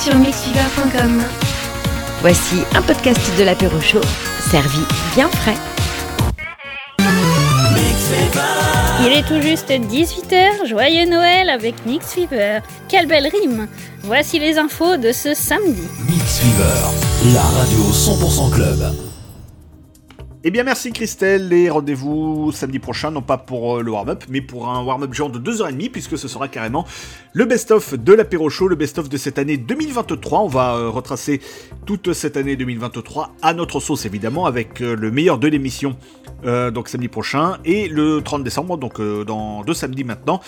sur mixfever.com. Voici un podcast de l'apéro chaud, servi bien frais. Il est tout juste 18h, joyeux Noël avec Mix Fever. Quelle belle rime Voici les infos de ce samedi. Mix Fever, la radio 100% club. Eh bien merci Christelle et rendez-vous samedi prochain, non pas pour euh, le warm-up, mais pour un warm-up genre de 2h30, puisque ce sera carrément le best-of de l'apéro show, le best-of de cette année 2023. On va euh, retracer toute cette année 2023 à notre sauce évidemment, avec euh, le meilleur de l'émission, donc samedi prochain, et le 30 décembre, donc dans deux samedis maintenant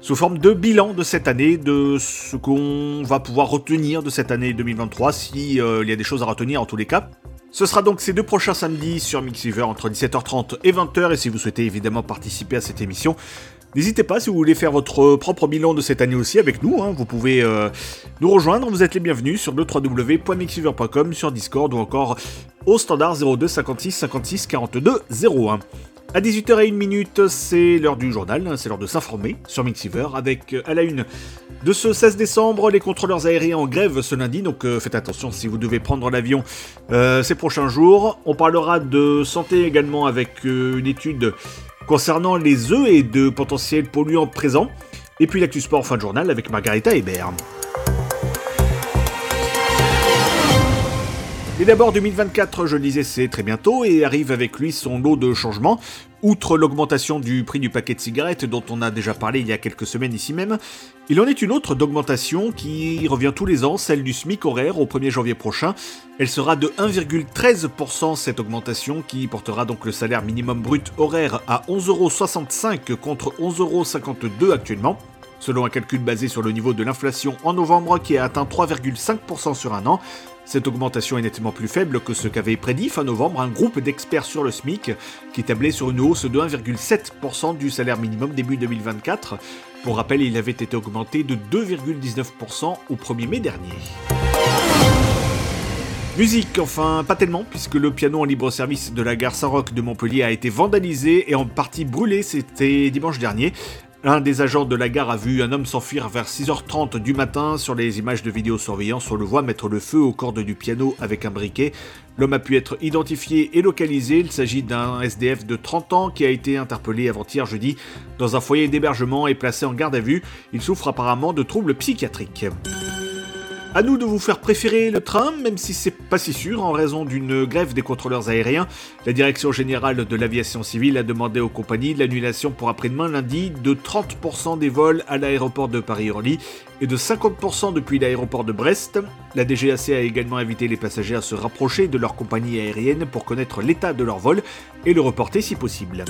sous forme de bilan de cette année, de ce qu'on va pouvoir retenir de cette année 2023, s'il y a des choses à retenir en tous les cas. Ce sera donc ces deux prochains samedis sur Mixiver entre 17h30 et 20h, et si vous souhaitez évidemment participer à cette émission, N'hésitez pas si vous voulez faire votre propre bilan de cette année aussi avec nous, hein. vous pouvez euh, nous rejoindre, vous êtes les bienvenus sur le www.mixiver.com, sur Discord ou encore au standard 02 56 56 42 01. À 18h01, c'est l'heure du journal, hein, c'est l'heure de s'informer sur Mixiver avec euh, à la une de ce 16 décembre les contrôleurs aériens en grève ce lundi, donc euh, faites attention si vous devez prendre l'avion euh, ces prochains jours. On parlera de santé également avec une étude concernant les œufs et de potentiels polluants présents. Et puis l'actu sport fin de journal avec Margarita Hébert. Et d'abord 2024, je le disais, c'est très bientôt et arrive avec lui son lot de changements. Outre l'augmentation du prix du paquet de cigarettes dont on a déjà parlé il y a quelques semaines ici même, il en est une autre d'augmentation qui revient tous les ans, celle du SMIC horaire au 1er janvier prochain. Elle sera de 1,13% cette augmentation qui portera donc le salaire minimum brut horaire à 11,65€ contre 11,52€ actuellement. Selon un calcul basé sur le niveau de l'inflation en novembre qui a atteint 3,5% sur un an, cette augmentation est nettement plus faible que ce qu'avait prédit fin novembre un groupe d'experts sur le SMIC qui tablait sur une hausse de 1,7% du salaire minimum début 2024. Pour rappel, il avait été augmenté de 2,19% au 1er mai dernier. Musique, enfin, pas tellement, puisque le piano en libre service de la gare Saint-Roch de Montpellier a été vandalisé et en partie brûlé, c'était dimanche dernier. Un des agents de la gare a vu un homme s'enfuir vers 6h30 du matin. Sur les images de vidéosurveillance, on le voit mettre le feu aux cordes du piano avec un briquet. L'homme a pu être identifié et localisé. Il s'agit d'un SDF de 30 ans qui a été interpellé avant-hier jeudi dans un foyer d'hébergement et placé en garde à vue. Il souffre apparemment de troubles psychiatriques. À nous de vous faire préférer le train, même si c'est pas si sûr en raison d'une grève des contrôleurs aériens. La direction générale de l'aviation civile a demandé aux compagnies l'annulation pour après-demain lundi de 30% des vols à l'aéroport de Paris-Orly et de 50% depuis l'aéroport de Brest. La DGAC a également invité les passagers à se rapprocher de leur compagnie aérienne pour connaître l'état de leur vol et le reporter si possible.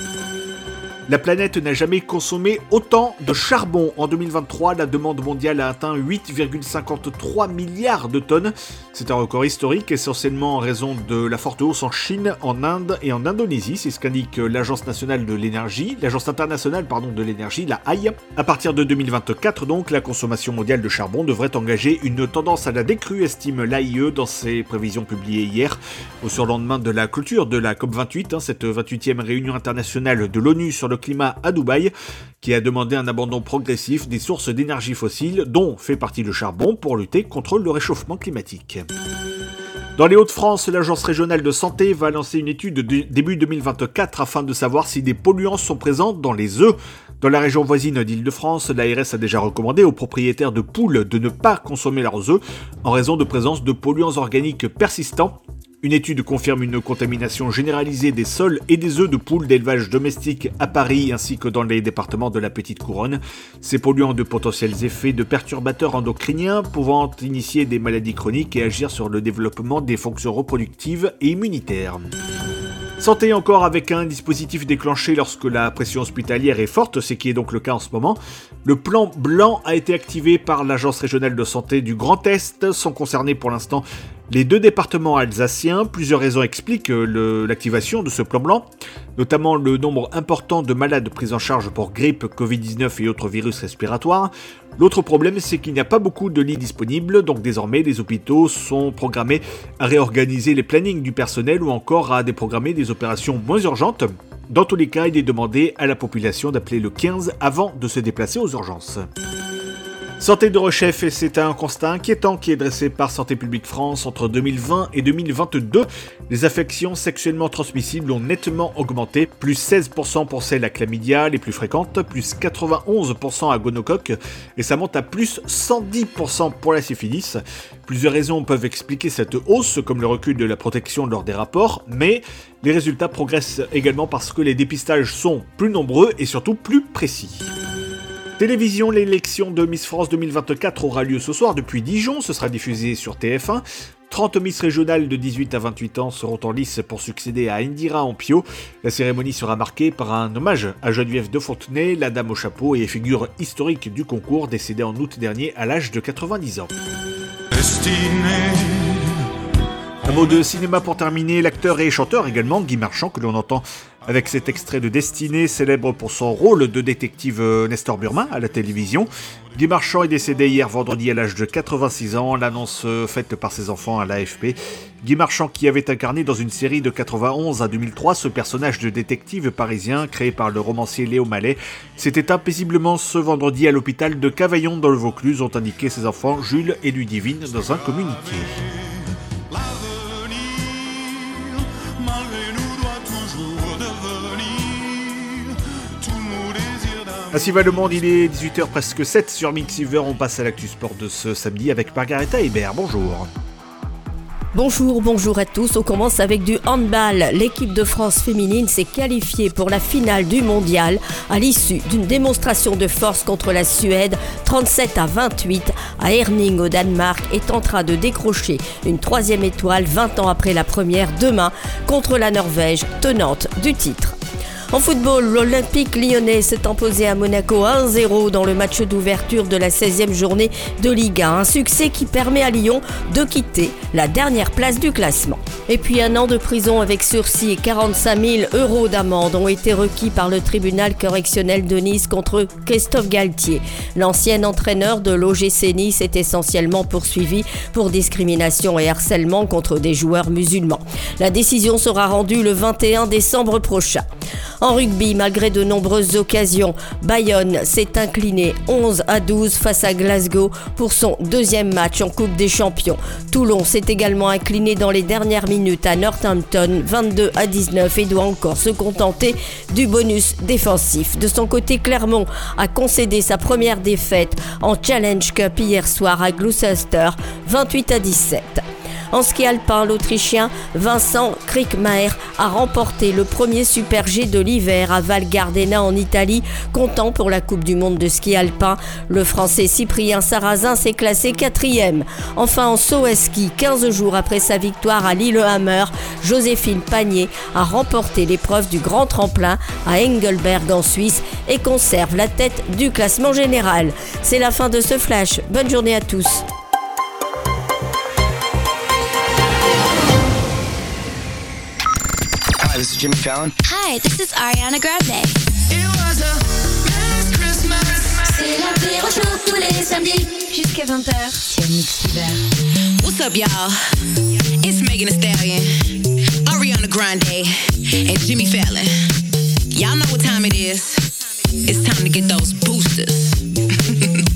La planète n'a jamais consommé autant de charbon. En 2023, la demande mondiale a atteint 8,53 milliards de tonnes. C'est un record historique, essentiellement en raison de la forte hausse en Chine, en Inde et en Indonésie. C'est ce qu'indique l'Agence nationale de l'énergie, l'Agence internationale pardon, de l'énergie, la AI. À partir de 2024, donc, la consommation mondiale de charbon devrait engager une tendance à la décrue, estime l'AIE dans ses prévisions publiées hier, au surlendemain de la clôture de la COP28, hein, cette 28e réunion internationale de l'ONU sur le climat à Dubaï, qui a demandé un abandon progressif des sources d'énergie fossiles, dont fait partie le charbon, pour lutter contre le réchauffement climatique. Dans les Hauts-de-France, l'Agence régionale de santé va lancer une étude début 2024 afin de savoir si des polluants sont présents dans les œufs. Dans la région voisine d'Île-de-France, l'ARS a déjà recommandé aux propriétaires de poules de ne pas consommer leurs œufs en raison de présence de polluants organiques persistants une étude confirme une contamination généralisée des sols et des œufs de poules d'élevage domestique à Paris ainsi que dans les départements de la Petite Couronne. Ces polluants de potentiels effets de perturbateurs endocriniens pouvant initier des maladies chroniques et agir sur le développement des fonctions reproductives et immunitaires. Santé encore avec un dispositif déclenché lorsque la pression hospitalière est forte, ce qui est donc le cas en ce moment. Le plan blanc a été activé par l'Agence régionale de santé du Grand Est, sans concerner pour l'instant les deux départements alsaciens, plusieurs raisons expliquent euh, l'activation de ce plan blanc, notamment le nombre important de malades pris en charge pour grippe, Covid-19 et autres virus respiratoires. L'autre problème, c'est qu'il n'y a pas beaucoup de lits disponibles, donc désormais les hôpitaux sont programmés à réorganiser les plannings du personnel ou encore à déprogrammer des opérations moins urgentes. Dans tous les cas, il est demandé à la population d'appeler le 15 avant de se déplacer aux urgences. Santé de Rechef, et c'est un constat inquiétant qui est dressé par Santé publique France entre 2020 et 2022. Les affections sexuellement transmissibles ont nettement augmenté, plus 16% pour celles à chlamydia, les plus fréquentes, plus 91% à gonocoque, et ça monte à plus 110% pour la syphilis. Plusieurs raisons peuvent expliquer cette hausse, comme le recul de la protection lors des rapports, mais les résultats progressent également parce que les dépistages sont plus nombreux et surtout plus précis. Télévision, l'élection de Miss France 2024 aura lieu ce soir depuis Dijon, ce sera diffusé sur TF1. 30 Miss régionales de 18 à 28 ans seront en lice pour succéder à Indira Ampio. La cérémonie sera marquée par un hommage à Geneviève de Fontenay, la dame au chapeau et figure historique du concours décédée en août dernier à l'âge de 90 ans. Un mot de cinéma pour terminer, l'acteur et chanteur également, Guy Marchand, que l'on entend avec cet extrait de Destinée, célèbre pour son rôle de détective euh, Nestor Burma à la télévision. Guy Marchand est décédé hier vendredi à l'âge de 86 ans, l'annonce euh, faite par ses enfants à l'AFP. Guy Marchand qui avait incarné dans une série de 91 à 2003 ce personnage de détective parisien créé par le romancier Léo Mallet, s'était paisiblement ce vendredi à l'hôpital de Cavaillon dans le Vaucluse, ont indiqué ses enfants Jules et Ludivine dans un communiqué. Ainsi va le monde, il est 18h presque 7 sur Mixiver. On passe à l'actu sport de ce samedi avec Margareta Hébert. Bonjour. Bonjour, bonjour à tous. On commence avec du handball. L'équipe de France féminine s'est qualifiée pour la finale du mondial à l'issue d'une démonstration de force contre la Suède 37 à 28 à Herning au Danemark et tentera de décrocher une troisième étoile 20 ans après la première demain contre la Norvège, tenante du titre. En football, l'Olympique lyonnais s'est imposé à Monaco 1-0 dans le match d'ouverture de la 16e journée de Ligue 1. Un succès qui permet à Lyon de quitter la dernière place du classement. Et puis un an de prison avec sursis et 45 000 euros d'amende ont été requis par le tribunal correctionnel de Nice contre Christophe Galtier. L'ancien entraîneur de l'OGC Nice est essentiellement poursuivi pour discrimination et harcèlement contre des joueurs musulmans. La décision sera rendue le 21 décembre prochain. En rugby, malgré de nombreuses occasions, Bayonne s'est incliné 11 à 12 face à Glasgow pour son deuxième match en Coupe des Champions. Toulon s'est également incliné dans les dernières minutes à Northampton 22 à 19 et doit encore se contenter du bonus défensif. De son côté, Clermont a concédé sa première défaite en Challenge Cup hier soir à Gloucester 28 à 17. En ski alpin, l'Autrichien Vincent Krickmaer a remporté le premier Super G de l'hiver à Val Gardena en Italie, comptant pour la Coupe du Monde de ski alpin. Le Français Cyprien Sarrazin s'est classé quatrième. Enfin, en saut à ski, 15 jours après sa victoire à Lillehammer, Joséphine Panier a remporté l'épreuve du grand tremplin à Engelberg en Suisse et conserve la tête du classement général. C'est la fin de ce flash. Bonne journée à tous. This is Jimmy Fallon. Hi, this is Ariana Grande. It was a last Christmas. C'est l'apéro chaud tous les samedis jusqu'à 20h sur Mix What's up, y'all? It's Megan Thee Stallion, Ariana Grande, and Jimmy Fallon. Y'all know what time it is. It's time to get those boosters.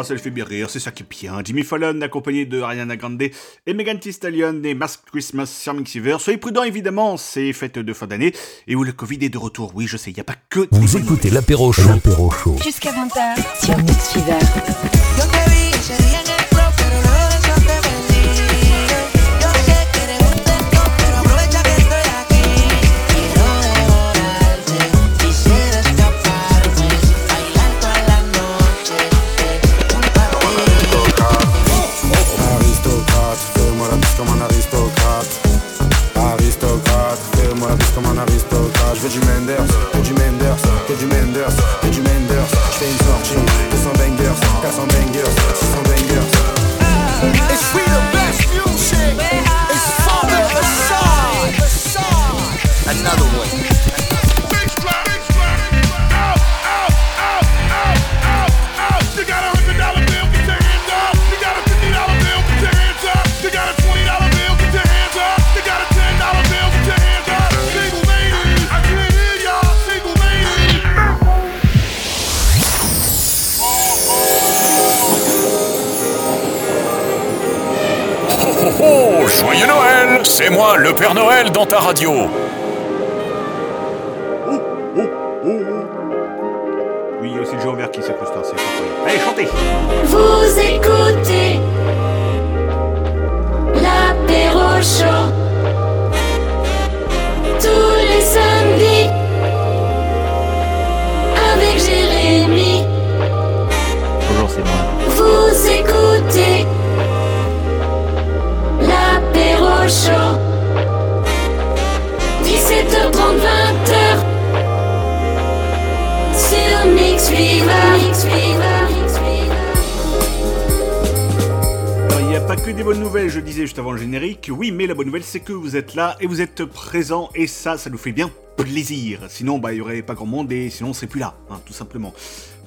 Bon, ça le fait bien rire, c'est ça qui est bien. Jimmy Fallon accompagné de Ariana Grande et Megan Thee Stallion et Masked Christmas sur Mixiver. Soyez prudents évidemment, c'est fête de fin d'année et où le Covid est de retour. Oui, je sais, il n'y a pas que Vous écoutez l'apéro chaud. L'apéro chaud. Jusqu'à 20h. sur Mix aristocrate. Je veux du Menders, que du Menders, que du Menders, que du Menders. Je fais une sortie, 200 bangers, 400 bangers, 600 bangers. C'est moi, le Père Noël, dans ta radio. Oui, il y a aussi le Joe Vert qui c'est pas Allez, chantez. Vous écoutez l'apéro chaud chaud 17h30 20h sur il n'y a pas que des bonnes nouvelles, je disais juste avant le générique. Oui, mais la bonne nouvelle, c'est que vous êtes là et vous êtes présents, et ça, ça nous fait bien plaisir. Sinon, bah, il n'y aurait pas grand monde, et sinon, on serait plus là, hein, tout simplement.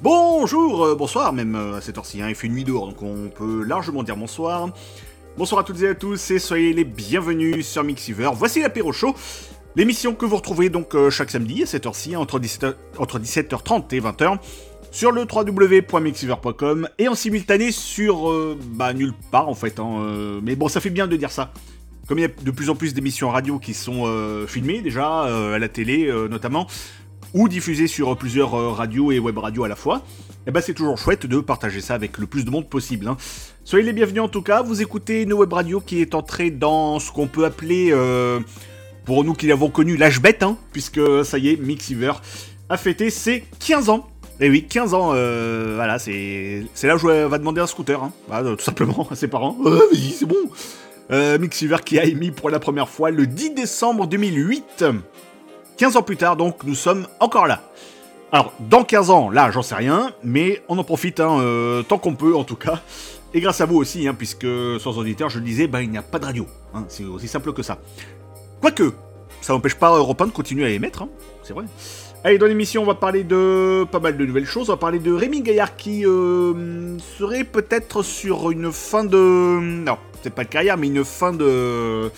Bonjour, euh, bonsoir, même euh, à cette heure-ci. hein, il fait nuit dehors, donc on peut largement dire bonsoir. Bonsoir à toutes et à tous, et soyez les bienvenus sur Mixiver. Voici l'apéro show. L'émission que vous retrouvez donc euh, chaque samedi à cette heure-ci, entre, 17h, entre 17h30 et 20h, sur le www.mixiver.com et en simultané sur euh, bah, nulle part en fait. hein, euh, mais bon, ça fait bien de dire ça. Comme il y a de plus en plus d'émissions radio qui sont filmées déjà, à la télé notamment, ou diffusées sur plusieurs euh, radios et web radios à la fois, et ben c'est toujours chouette de partager ça avec le plus de monde possible. hein. Soyez les bienvenus en tout cas, vous écoutez une web radio qui est entrée dans ce qu'on peut appeler, euh, pour nous qui l'avons connu, l'âge bête, hein, puisque ça y est, Mixiver a fêté ses 15 ans. Et oui, 15 ans, euh, voilà, c'est là où je va demander un scooter, hein. Voilà, tout simplement à ses parents. Euh, vas-y, c'est bon. Mixiver qui a émis pour la première fois le 10 décembre 2008. 15 ans plus tard, donc, nous sommes encore là. Alors, dans 15 ans, là, j'en sais rien, mais on en profite, hein, euh, tant qu'on peut, en tout cas. Et grâce à vous aussi, hein, puisque sans auditeur, je le disais, ben, il n'y a pas de radio. hein, c'est aussi simple que ça. Quoique, ça n'empêche pas Europe 1 de continuer à émettre, c'est vrai. Allez, dans l'émission, on va parler de pas mal de nouvelles choses. On va parler de Rémi Gaillard qui euh, serait peut-être sur une fin de. Non, c'est pas de carrière, mais une fin de.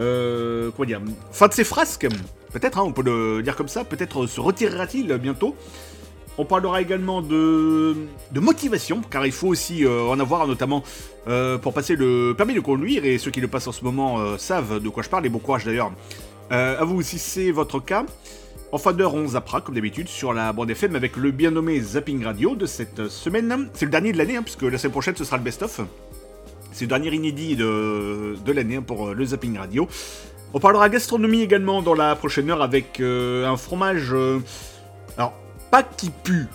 Euh, comment dire Fin de ses frasques. Peut-être, hein, on peut le dire comme ça. Peut-être se retirera-t-il bientôt. On parlera également de, motivation, car il faut aussi euh, en avoir, notamment euh, pour passer le permis de conduire. Et ceux qui le passent en ce moment euh, savent de quoi je parle, et bon courage d'ailleurs à vous si c'est votre cas. En fin d'heure, on zappera, comme d'habitude, sur la bande FM avec le bien nommé Zapping Radio de cette semaine. C'est le dernier de l'année, hein, puisque la semaine prochaine, ce sera le best-of. C'est le dernier inédit de, l'année hein, pour le Zapping Radio. On parlera gastronomie également dans la prochaine heure avec euh, un fromage. euh, alors, pas qui pue,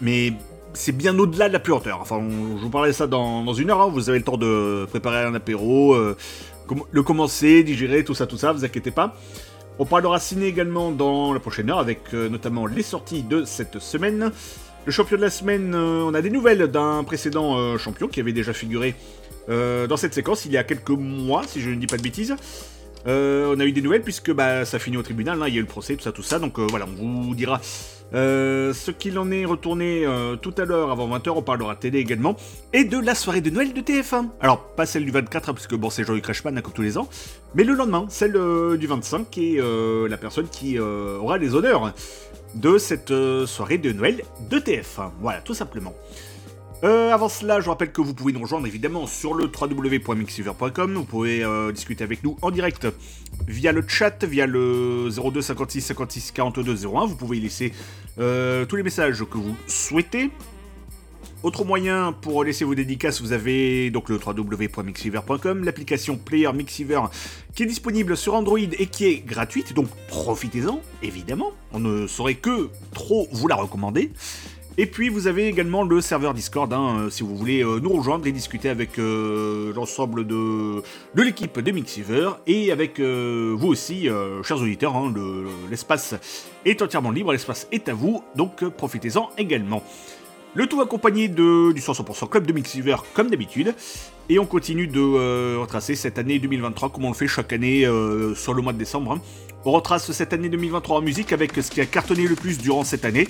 mais c'est bien au-delà de la puanteur. Enfin, je vous parlerai de ça dans, une heure. hein. Vous avez le temps de préparer un apéro, euh, le commencer, digérer, tout ça, tout ça, vous inquiétez pas. On parlera ciné également dans la prochaine heure avec notamment les sorties de cette semaine. Le champion de la semaine, on a des nouvelles d'un précédent champion qui avait déjà figuré dans cette séquence il y a quelques mois, si je ne dis pas de bêtises. Euh, on a eu des nouvelles puisque bah, ça finit au tribunal, là, il y a eu le procès, tout ça, tout ça. Donc euh, voilà, on vous dira euh, ce qu'il en est retourné tout à l'heure avant 20h. On parlera télé également. Et de la soirée de Noël de TF1. Alors, pas celle du 24, hein, puisque bon, c'est Jean-Luc Reichmann, hein, comme tous les ans. Mais le lendemain, celle du 25, qui est euh, la personne qui aura les honneurs de cette soirée de Noël de TF1. Voilà, tout simplement. Euh, avant cela, je rappelle que vous pouvez nous rejoindre évidemment sur le www.mixiver.com. Vous pouvez euh, discuter avec nous en direct via le chat, via le 02 56 56 42 01. Vous pouvez y laisser euh, tous les messages que vous souhaitez. Autre moyen pour laisser vos dédicaces, vous avez donc le www.mixiver.com, l'application Player Mixiver qui est disponible sur Android et qui est gratuite, donc profitez-en, évidemment. On ne saurait que trop vous la recommander. Et puis vous avez également le serveur Discord, hein, euh, si vous voulez euh, nous rejoindre et discuter avec euh, l'ensemble de, l'équipe de Mixiver et avec vous aussi, chers auditeurs. hein, le- L'espace est entièrement libre, l'espace est à vous, donc profitez-en également. Le tout accompagné du 100% Club de Mixiver comme d'habitude. Et on continue de retracer cette année 2023 comme on le fait chaque année sur le mois de décembre. hein. On retrace cette année 2023 en musique avec ce qui a cartonné le plus durant cette année.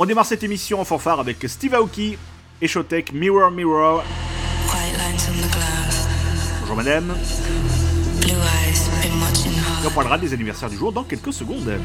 On démarre cette émission en fanfare avec Steve Aoki et Showtek Mirror Mirror. Bonjour madame. Et on parlera des anniversaires du jour dans quelques secondes.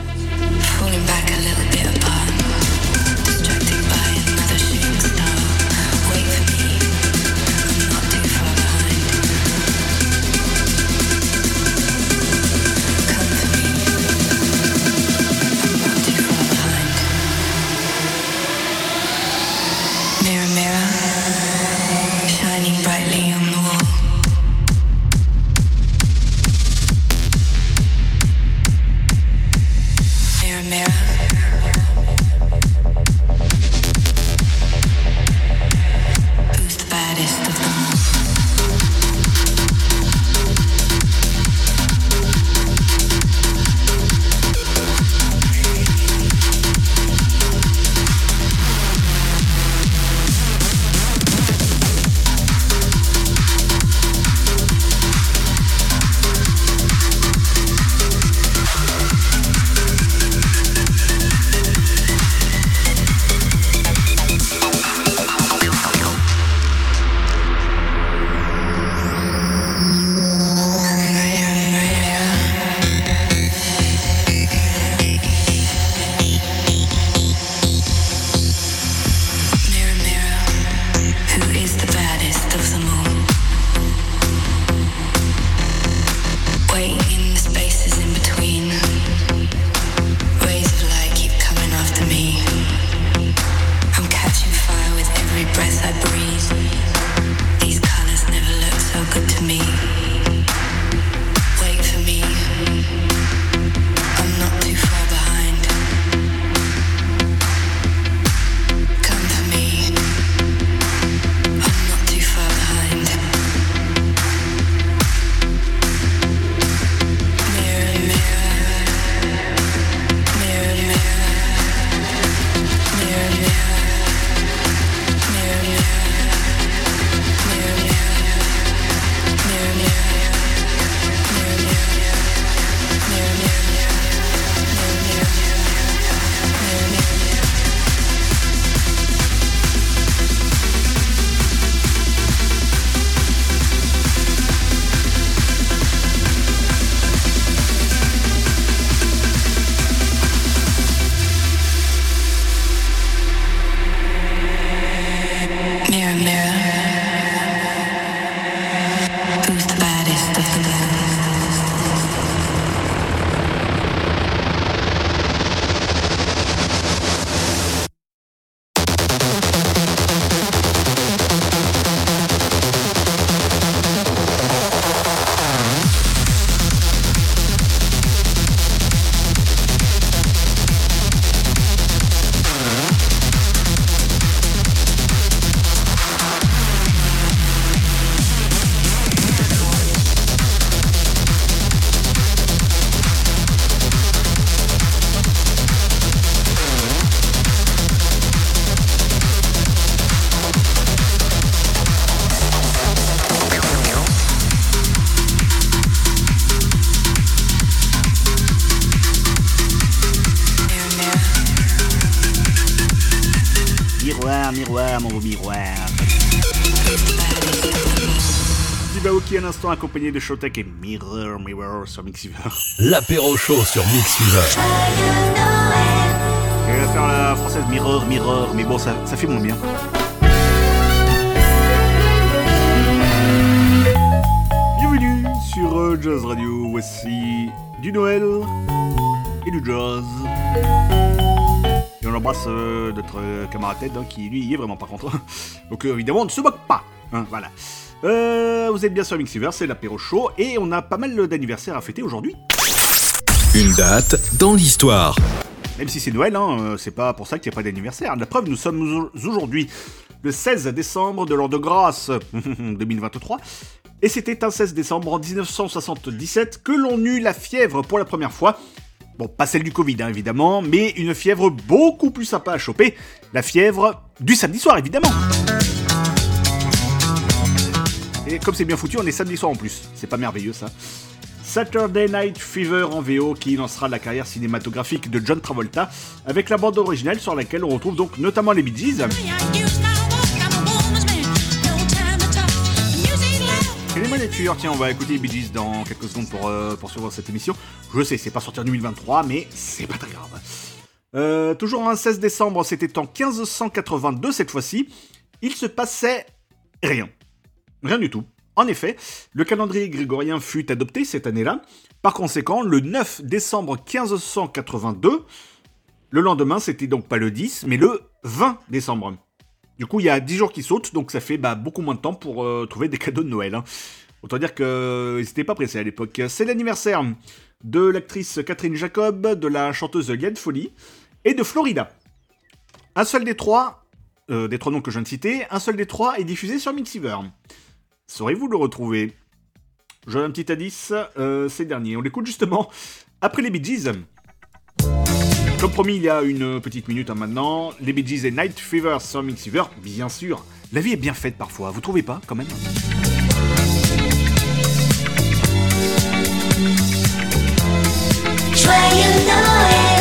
Miroir, mon beau miroir. Dibao qui à l'instant accompagné de Showtek et Mirror, Mirror sur Mixiver. L'apéro chaud sur Mix Fever. Je vais faire la française Mirror, Mirror, mais bon, ça, ça fait moins bien. Bienvenue sur euh, Jazz Radio, voici du Noël et du jazz. Et on embrasse euh, notre euh, camarade Ted hein, qui lui y est vraiment pas contre. Donc euh, évidemment on ne se moque pas. hein, voilà. Euh, vous êtes bien sur Mixiver, c'est l'apéro chaud et on a pas mal d'anniversaires à fêter aujourd'hui. Une date dans l'histoire. Même si c'est Noël, hein, c'est pas pour ça qu'il n'y a pas d'anniversaire. La preuve, nous sommes au- aujourd'hui le 16 décembre de l'an de grâce 2023. Et c'était un 16 décembre en 1977 que l'on eut la fièvre pour la première fois. Bon, pas celle du Covid, hein, évidemment, mais une fièvre beaucoup plus sympa à choper. La fièvre du samedi soir, évidemment. Et comme c'est bien foutu, on est samedi soir en plus. C'est pas merveilleux, ça. Saturday Night Fever en VO qui lancera la carrière cinématographique de John Travolta avec la bande originale sur laquelle on retrouve donc notamment les Bee Gees. Tiens, on va écouter les dans quelques secondes pour euh, poursuivre cette émission. Je sais, c'est pas sorti en 2023, mais c'est pas très grave. Euh, toujours un 16 décembre, c'était en 1582 cette fois-ci. Il se passait rien. Rien du tout. En effet, le calendrier grégorien fut adopté cette année-là. Par conséquent, le 9 décembre 1582, le lendemain, c'était donc pas le 10, mais le 20 décembre. Du coup, il y a 10 jours qui sautent, donc ça fait bah, beaucoup moins de temps pour euh, trouver des cadeaux de Noël. hein. Autant dire qu'ils n'étaient pas pressés à l'époque. C'est l'anniversaire de l'actrice Catherine Jacob, de la chanteuse Liane Folly et de Florida. Un seul des trois, euh, des trois noms que je viens de citer, un seul des trois est diffusé sur Mixiver. Saurez-vous le retrouver? Je un petit indice, euh, c'est dernier. On l'écoute justement après les Bee Gees. Comme promis, il y a une petite minute hein, maintenant. Les Bee Gees et Night Fever sur Mixiver, bien sûr. La vie est bien faite parfois, vous trouvez pas quand même? Joyeux Noël. Just for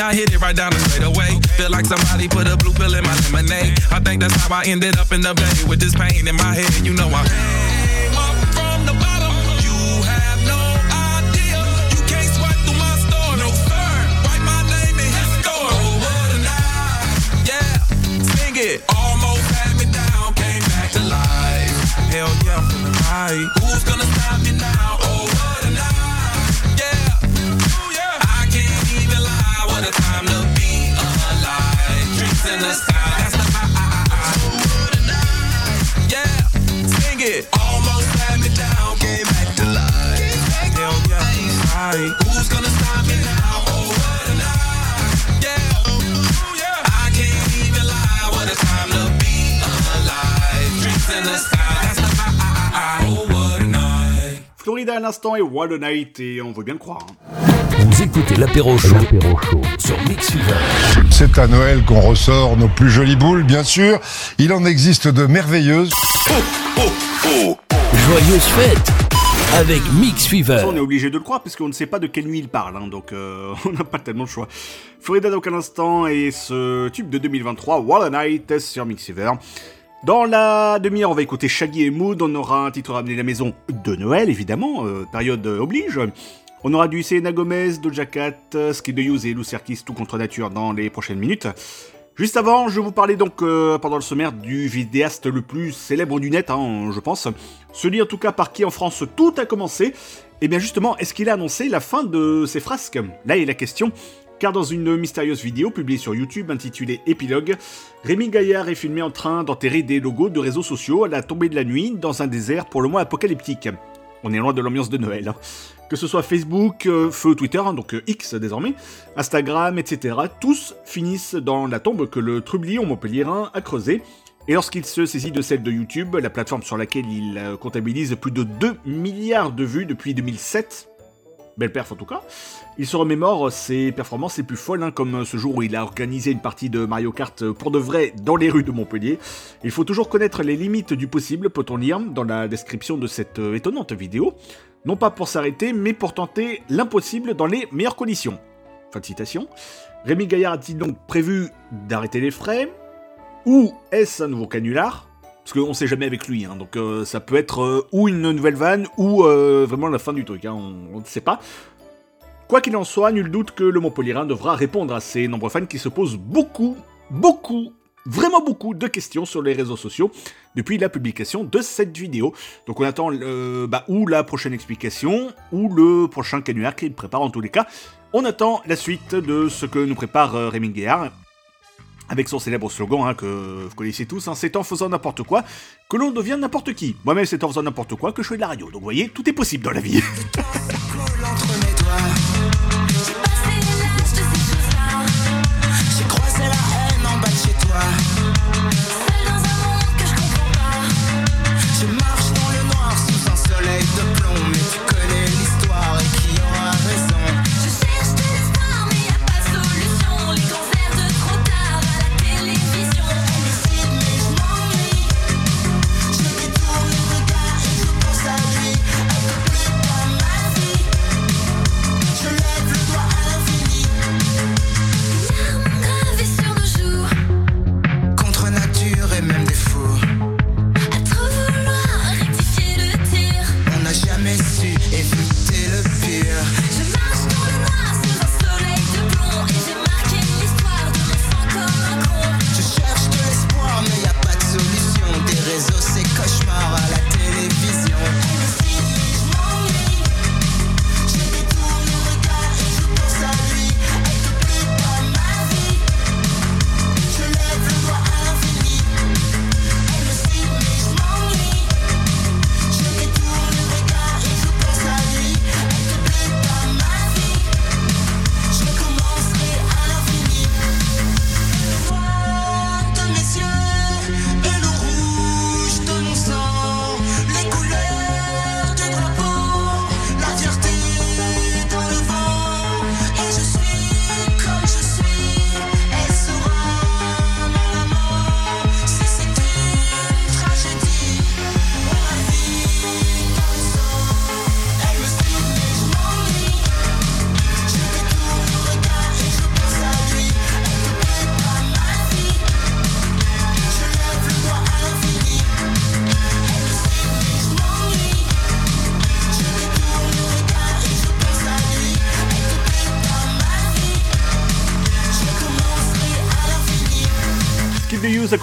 I hit it right down the straight away. Feel like somebody put a blue pill in my lemonade. I think that's how I ended up in the bay with this pain in my head. You know I night. Florida à l'instant et What a Night, et on veut bien le croire. hein. Vous écoutez l'apéro chaud sur Mix Fever. C'est à Noël qu'on ressort nos plus jolies boules, bien sûr. Il en existe de merveilleuses. Joyeuse fête avec Mix Fever. Ça, on est obligé de le croire parce qu'on ne sait pas de quelle nuit il parle, hein, donc euh, on n'a pas tellement le choix. Florida donc à l'instant et ce tube de 2023, What a Night sur Mixiver. Dans la demi-heure, on va écouter Shaggy et Mood, on aura un titre ramené à la maison de Noël, évidemment, euh, période euh, oblige. On aura du Selena Gomez, Doja Cat, Skid the Use et Lou tout contre nature dans les prochaines minutes. Juste avant, je vous parlais donc euh, pendant le sommaire du vidéaste le plus célèbre du net, hein, je pense. Celui en tout cas par qui en France tout a commencé. Et bien justement, est-ce qu'il a annoncé la fin de ses frasques? Là est la question. Car dans une mystérieuse vidéo publiée sur YouTube intitulée Épilogue, Rémi Gaillard est filmé en train d'enterrer des logos de réseaux sociaux à la tombée de la nuit dans un désert pour le moins apocalyptique. On est loin de l'ambiance de Noël. hein. Que ce soit Facebook, euh, feu Twitter, hein, donc euh, X désormais, Instagram, etc., tous finissent dans la tombe que le trublion montpelliérain a creusée. Et lorsqu'il se saisit de celle de YouTube, la plateforme sur laquelle il euh, comptabilise plus de 2 milliards de vues depuis 2007, belle perf en tout cas, il se remémore ses performances les plus folles, hein, comme ce jour où il a organisé une partie de Mario Kart pour de vrai dans les rues de Montpellier. Il faut toujours connaître les limites du possible, peut-on lire dans la description de cette euh, étonnante vidéo. Non pas pour s'arrêter, mais pour tenter l'impossible dans les meilleures conditions. Fin de citation. Rémi Gaillard a-t-il donc prévu d'arrêter les frais? Ou est-ce un nouveau canular? Parce qu'on sait jamais avec lui, hein, donc euh, ça peut être euh, ou une nouvelle vanne, ou euh, vraiment la fin du truc, hein, on ne sait pas. Quoi qu'il en soit, nul doute que le Montpellierin devra répondre à ces nombreux fans qui se posent beaucoup, beaucoup, vraiment beaucoup de questions sur les réseaux sociaux depuis la publication de cette vidéo. Donc on attend bah, ou la prochaine explication, ou le prochain canular qu'il prépare en tous les cas. On attend la suite de ce que nous prépare Rémi Guéard. Avec son célèbre slogan hein, que vous connaissez tous, hein, c'est en faisant n'importe quoi que l'on devient n'importe qui. Moi-même, c'est en faisant n'importe quoi que je fais de la radio. Donc vous voyez, tout est possible dans la vie.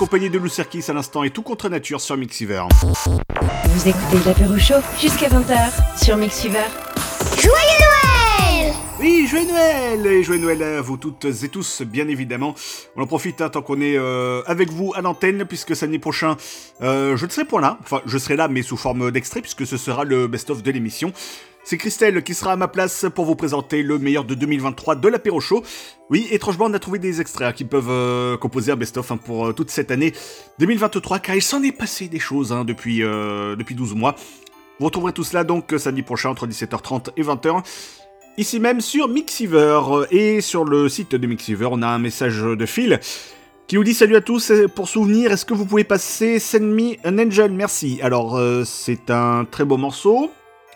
accompagné de Lou Serkis à l'instant et tout contre nature sur Mixiver. Vous écoutez l'apéro chaud jusqu'à 20h sur Mixfever. Joyeux Noël Oui, joyeux Noël Et joyeux Noël à vous toutes et tous, bien évidemment. On en profite hein, tant qu'on est euh, avec vous à l'antenne, puisque samedi prochain, euh, je ne serai point là. Enfin, je serai là, mais sous forme d'extrait, puisque ce sera le best-of de l'émission. C'est Christelle qui sera à ma place pour vous présenter le meilleur de 2023 de l'apéro show. Oui, étrangement, on a trouvé des extraits qui peuvent euh, composer un best-of hein, pour euh, toute cette année 2023, car il s'en est passé des choses hein, depuis, euh, depuis 12 mois. Vous retrouverez tout cela donc samedi prochain entre 17h30 et 20h. Ici même sur Mixiver et sur le site de Mixiver, on a un message de Phil qui nous dit salut à tous. Pour souvenir, est-ce que vous pouvez passer Send Me an Angel? Merci. Alors c'est un très beau morceau.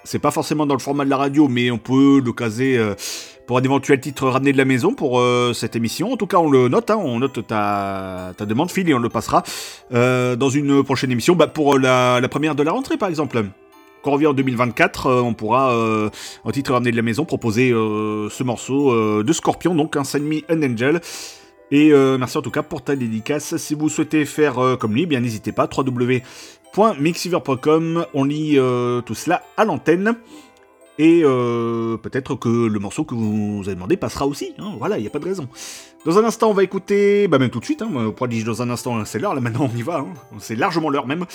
C'est pas forcément dans le format de la radio, mais on peut le caser euh, pour un éventuel titre ramené de la maison pour euh, cette émission. En tout cas, on le note, hein, on note ta, demande, Phil, et on le passera euh, dans une prochaine émission bah, pour la, première de la rentrée, par exemple. Quand on revient en 2024, euh, on pourra, en titre ramené de la maison, proposer ce morceau de Scorpion, donc un Send Me an Angel. Et merci en tout cas pour ta dédicace. Si vous souhaitez faire comme lui, eh bien n'hésitez pas, www.mixiver.com. On lit euh, tout cela à l'antenne. Et euh, peut-être que le morceau que vous avez demandé passera aussi. hein. voilà, il n'y a pas de raison. Dans un instant, on va écouter, bah même tout de suite, hein, pourquoi dis-je dans un instant, c'est l'heure, là maintenant on y va, hein. c'est largement l'heure même.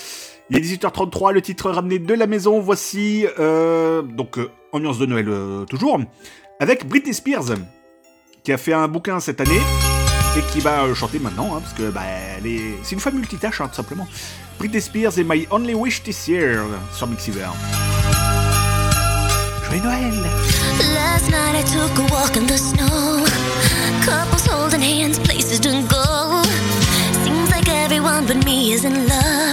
Il est 18h33, le titre ramené de la maison, voici, euh, donc ambiance de Noël toujours, avec Britney Spears, qui a fait un bouquin cette année, et qui va chanter maintenant, hein, parce que bah, elle est... c'est une femme multitâche, hein, tout simplement. Britney Spears et My Only Wish This Year, sur Mixiver. Joyeux Noël Last night I took a walk in the snow. Couples holding hands, places to go. Seems like everyone but me is in love.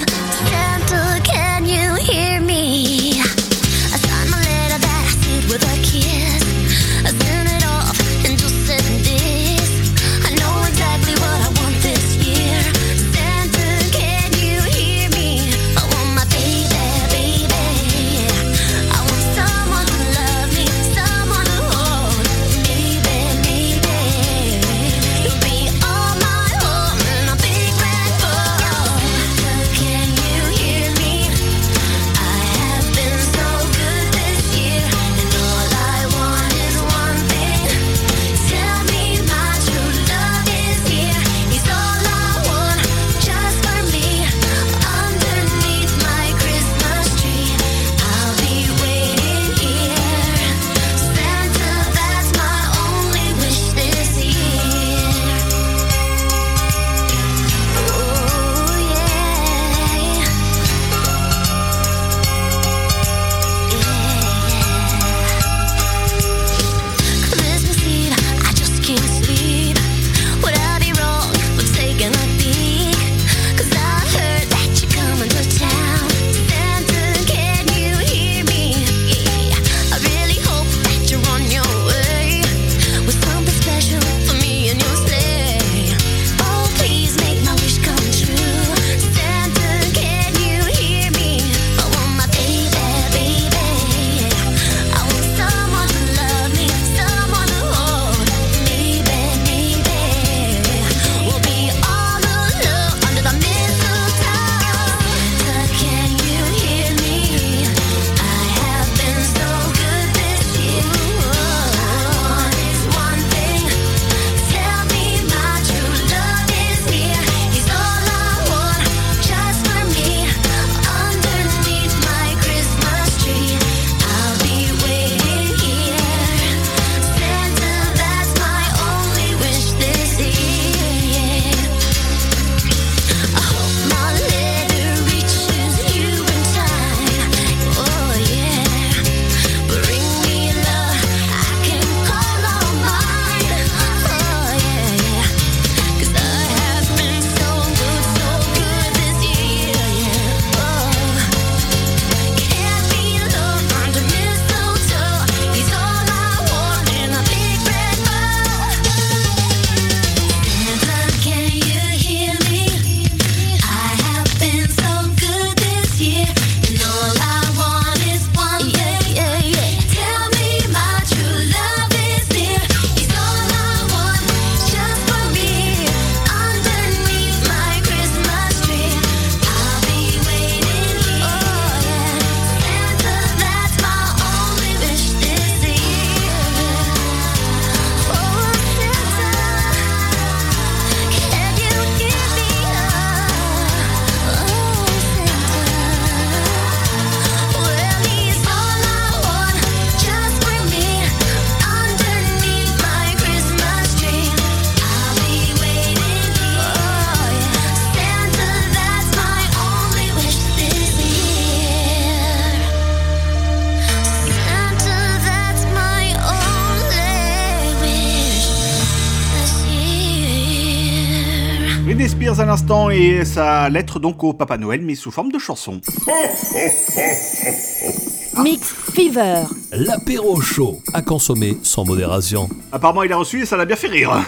L'instant et sa lettre donc au Papa Noël, mais sous forme de chanson. Mix Fever. L'apéro chaud à consommer sans modération. Apparemment, il a reçu et ça l'a bien fait rire.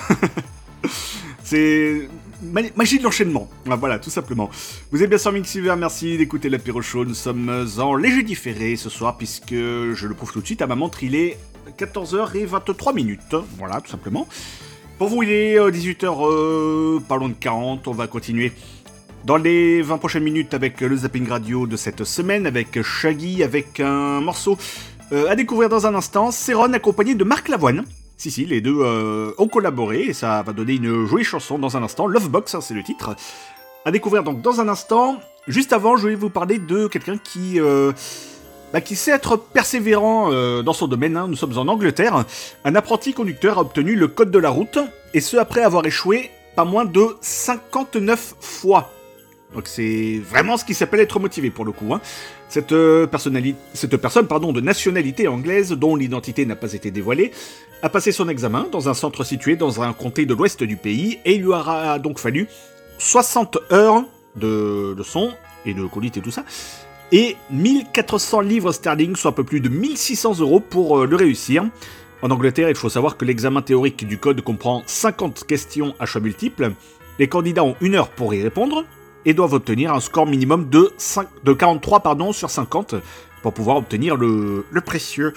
C'est ma- magie de l'enchaînement. Ah, Voilà, tout simplement. Vous êtes bien sur Mixiver, merci d'écouter l'apéro show. Nous sommes en léger différé ce soir, puisque je le prouve tout de suite, à ma montre, il est 14h23 minutes. Voilà, tout simplement. Pour vous, il est 18h, pas loin de 40. On va continuer dans les 20 prochaines minutes avec le zapping radio de cette semaine, avec Shaggy, avec un morceau euh, à découvrir dans un instant. Céron accompagné de Marc Lavoine. Si, si, les deux euh, ont collaboré et ça va donner une jolie chanson dans un instant. Lovebox, hein, c'est le titre. À découvrir donc dans un instant. Juste avant, je vais vous parler de quelqu'un qui, euh, bah, qui sait être persévérant euh, dans son domaine. hein. Nous sommes en Angleterre. Un apprenti conducteur a obtenu le code de la route, et ce après avoir échoué pas moins de 59 fois. Donc c'est vraiment ce qui s'appelle être motivé pour le coup. hein. Cette, euh, cette personne pardon, de nationalité anglaise, dont l'identité n'a pas été dévoilée, a passé son examen dans un centre situé dans un comté de l'ouest du pays, et il lui aura donc fallu 60 heures de leçons et de conduite et tout ça, et 1400 livres sterling, soit un peu plus de 1600 euros pour euh, le réussir. En Angleterre, il faut savoir que l'examen théorique du code comprend 50 questions à choix multiples. Les candidats ont une heure pour y répondre et doivent obtenir un score minimum de, 5 de 43 pardon, sur 50 pour pouvoir obtenir le, le précieux.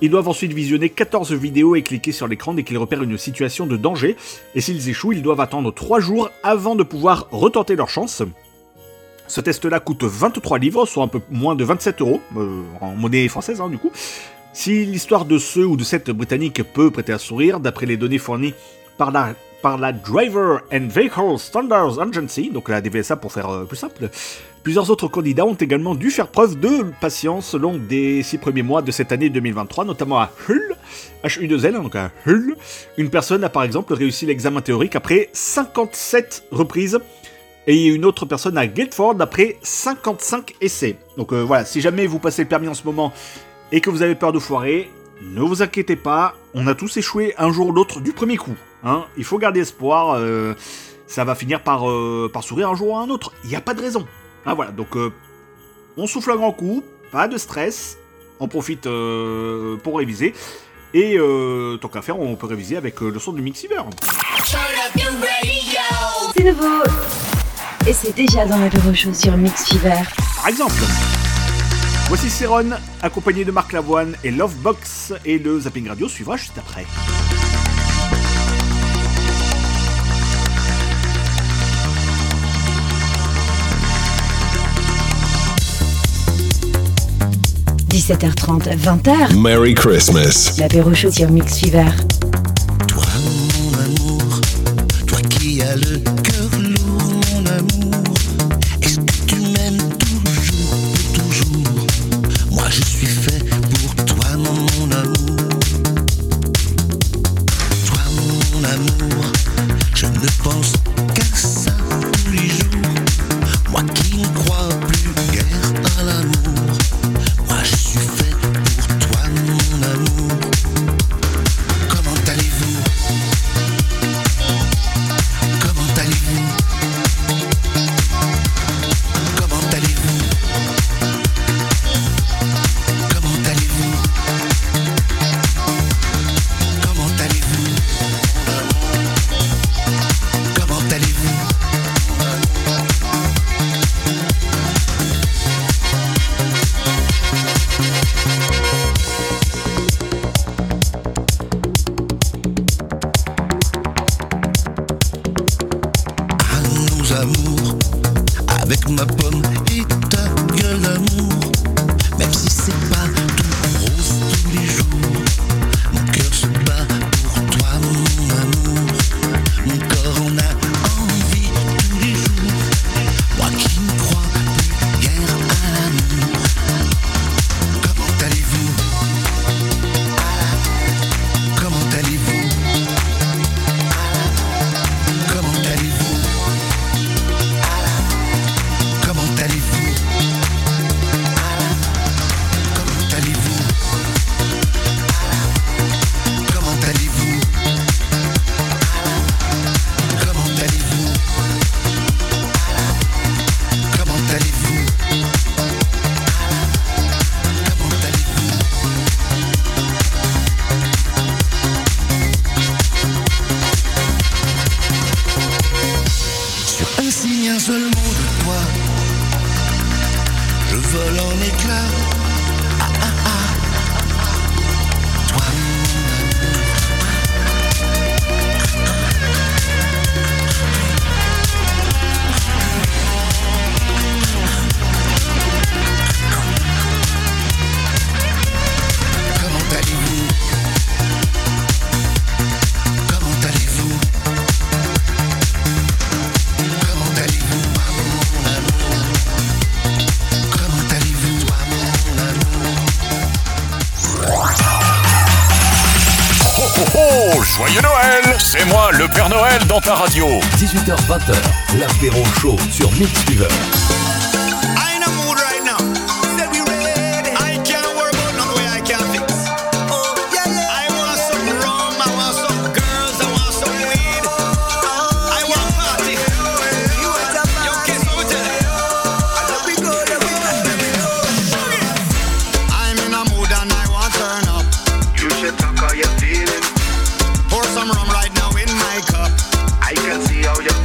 Ils doivent ensuite visionner 14 vidéos et cliquer sur l'écran dès qu'ils repèrent une situation de danger. Et s'ils échouent, ils doivent attendre 3 jours avant de pouvoir retenter leur chance. Ce test-là coûte 23 livres, soit un peu moins de 27 euros, euh, en monnaie française hein, du coup. Si l'histoire de ce ou de cette britannique peut prêter à sourire, d'après les données fournies par la, Driver and Vehicle Standards Agency, donc la DVSA pour faire euh, plus simple, plusieurs autres candidats ont également dû faire preuve de patience lors des six premiers mois de cette année 2023, notamment à Hull, HU2L, hein, donc à Hull. Une personne a par exemple réussi l'examen théorique après 57 reprises et une autre personne à Guildford après 55 essais. Donc euh, voilà, si jamais vous passez le permis en ce moment et que vous avez peur de foirer, ne vous inquiétez pas, on a tous échoué un jour ou l'autre du premier coup. Hein. Il faut garder espoir, euh, ça va finir par, euh, par sourire un jour ou un autre. Il n'y a pas de raison. Ah voilà, donc euh, on souffle un grand coup, pas de stress, on profite euh, pour réviser. Et euh, tant qu'à faire, on peut réviser avec euh, le son du Mixiver. C'est nouveau. Et c'est déjà dans l'apéro show sur Mix Fever. Par exemple. Voici Céron, accompagné de Marc Lavoine et Lovebox, et le Zapping Radio suivra juste après. – 17h30, 20h. Merry Christmas. L'apéro show sur Mix Fever. Père Noël, dans ta radio 18h20h, l'apéro chaud sur Mix. I can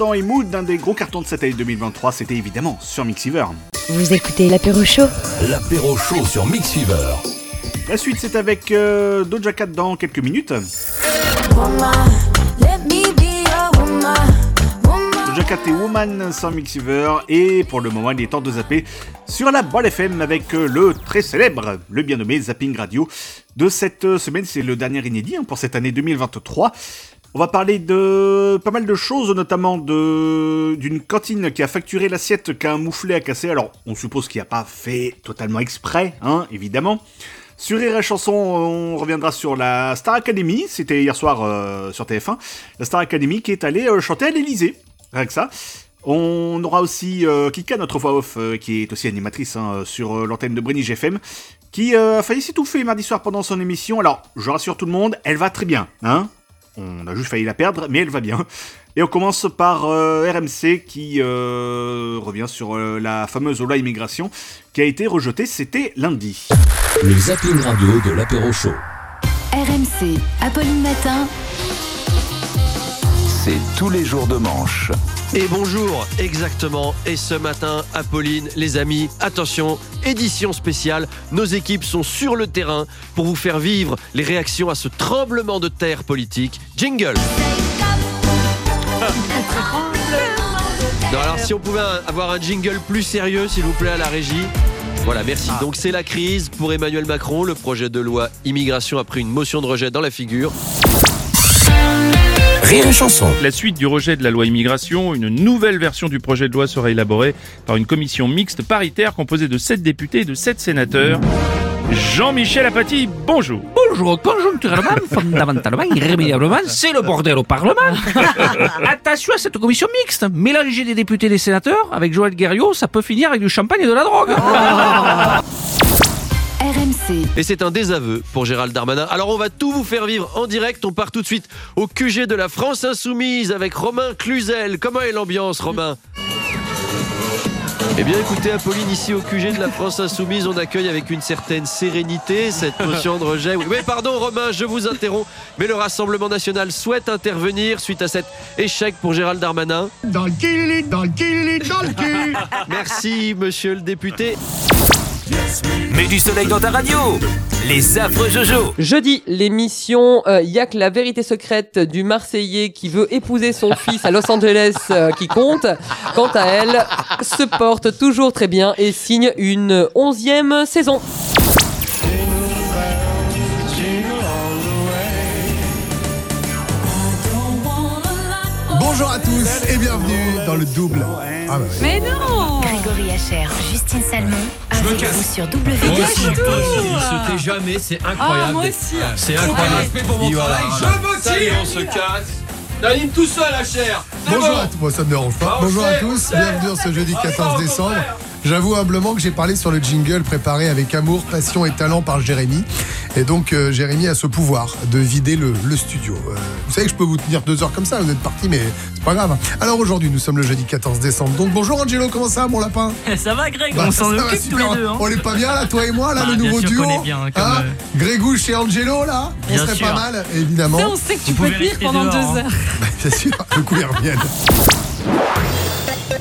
l'instant et Mood, d'un des gros cartons de cette année 2023, c'était évidemment sur Mixiver. Vous écoutez l'apéro chaud L'apéro chaud sur Mix Fever. La suite, c'est avec euh, Doja Cat dans quelques minutes. Doja Cat et Woman sans Mixiver. Et pour le moment, il est temps de zapper sur la Ball FM avec euh, le très célèbre, le bien nommé Zapping Radio de cette euh, semaine. C'est le dernier inédit hein, pour cette année 2023. On va parler de pas mal de choses, notamment de d'une cantine qui a facturé l'assiette qu'un mouflet a cassé. Alors, on suppose qu'il n'a pas fait totalement exprès, hein, évidemment. Sur Rire Chanson, on reviendra sur la Star Academy. C'était hier soir euh, sur TF1. La Star Academy qui est allée euh, chanter à l'Elysée. Rien que ça. On aura aussi euh, Kika, notre voix off, qui est aussi animatrice hein, sur l'antenne de Brenny GFM, qui a failli s'étouffer mardi soir pendant son émission. Alors, je rassure tout le monde, elle va très bien. Hein on a juste failli la perdre, mais elle va bien. Et on commence par euh, RMC qui euh, revient sur euh, la fameuse loi immigration qui a été rejetée, c'était lundi. Le zapping radio de l'apéro chaud. RMC, Apolline Matin. C'est tous les jours de manche. Et bonjour, exactement. Et ce matin, Apolline, les amis, attention, édition spéciale. Nos équipes sont sur le terrain pour vous faire vivre les réactions à ce tremblement de terre politique. Jingle. Non, alors si on pouvait avoir un jingle plus sérieux, s'il vous plaît, à la régie. Voilà, merci. Donc c'est la crise pour Emmanuel Macron. Le projet de loi immigration a pris une motion de rejet dans la figure. Rire et chanson. La suite du rejet de la loi immigration, une nouvelle version du projet de loi sera élaborée par une commission mixte paritaire composée de 7 députés et de 7 sénateurs. Jean-Michel Apathy, bonjour. Bonjour, conjoncturellement, fondamentalement, irrémédiablement, c'est le bordel au Parlement. Attention à cette commission mixte. Mélanger des députés et des sénateurs avec Joël Guerriot, ça peut finir avec du champagne et de la drogue. RMC. Et c'est un désaveu pour Gérald Darmanin. Alors on va tout vous faire vivre en direct. On part tout de suite au QG de la France Insoumise avec Romain Cluzel. Comment est l'ambiance, Romain? Eh bien écoutez Apolline, ici au QG de la France Insoumise, on accueille avec une certaine sérénité cette motion de rejet. Oui, mais pardon Romain, je vous interromps, mais le Rassemblement National souhaite intervenir suite à cet échec pour Gérald Darmanin. Dans le cul, dans le cul, dans le cul. Merci monsieur le député. Mets du soleil dans ta radio. Les affreux Jojo. Jeudi, l'émission euh, Y a que la vérité secrète du Marseillais qui veut épouser son fils à Los Angeles euh, qui compte. Quant à elle, se porte toujours très bien et signe une onzième saison. Bonjour à tous et bienvenue dans le double. Ah bah oui. Mais non Grégory Hacher, Justine Salmon, Je me avec vous sur Moi aussi, WDG. il se tait jamais, c'est incroyable. Ah, moi aussi. C'est incroyable. respect pour mon travail, je me on se casse. T'animes tout seul, la chair. Bonjour à tous, moi ça me dérange pas. Ah, on Bonjour à tous, bienvenue en ce jeudi Ah, 14 au décembre. J'avoue humblement que j'ai parlé sur le jingle préparé avec amour, passion et talent par Jérémy. Et donc euh, Jérémy a ce pouvoir de vider le, le studio. Euh, vous savez que je peux vous tenir deux heures comme ça, vous êtes parti, mais c'est pas grave. Alors aujourd'hui, nous sommes le jeudi 14 décembre. Donc bonjour Angelo, comment ça mon lapin Ça va Greg, Bah, on s'en ça va occupe tous les deux. Hein. On est pas bien là, toi et moi, là, Bah, le bien nouveau sûr duo bien, comme, Hein euh, Grégouche et Angelo là On Bien serait sûr. pas mal, évidemment. Ça, on sait que tu Vous peux tenir pendant dehors, deux hein. heures. Bien sûr, le coup ils reviennent.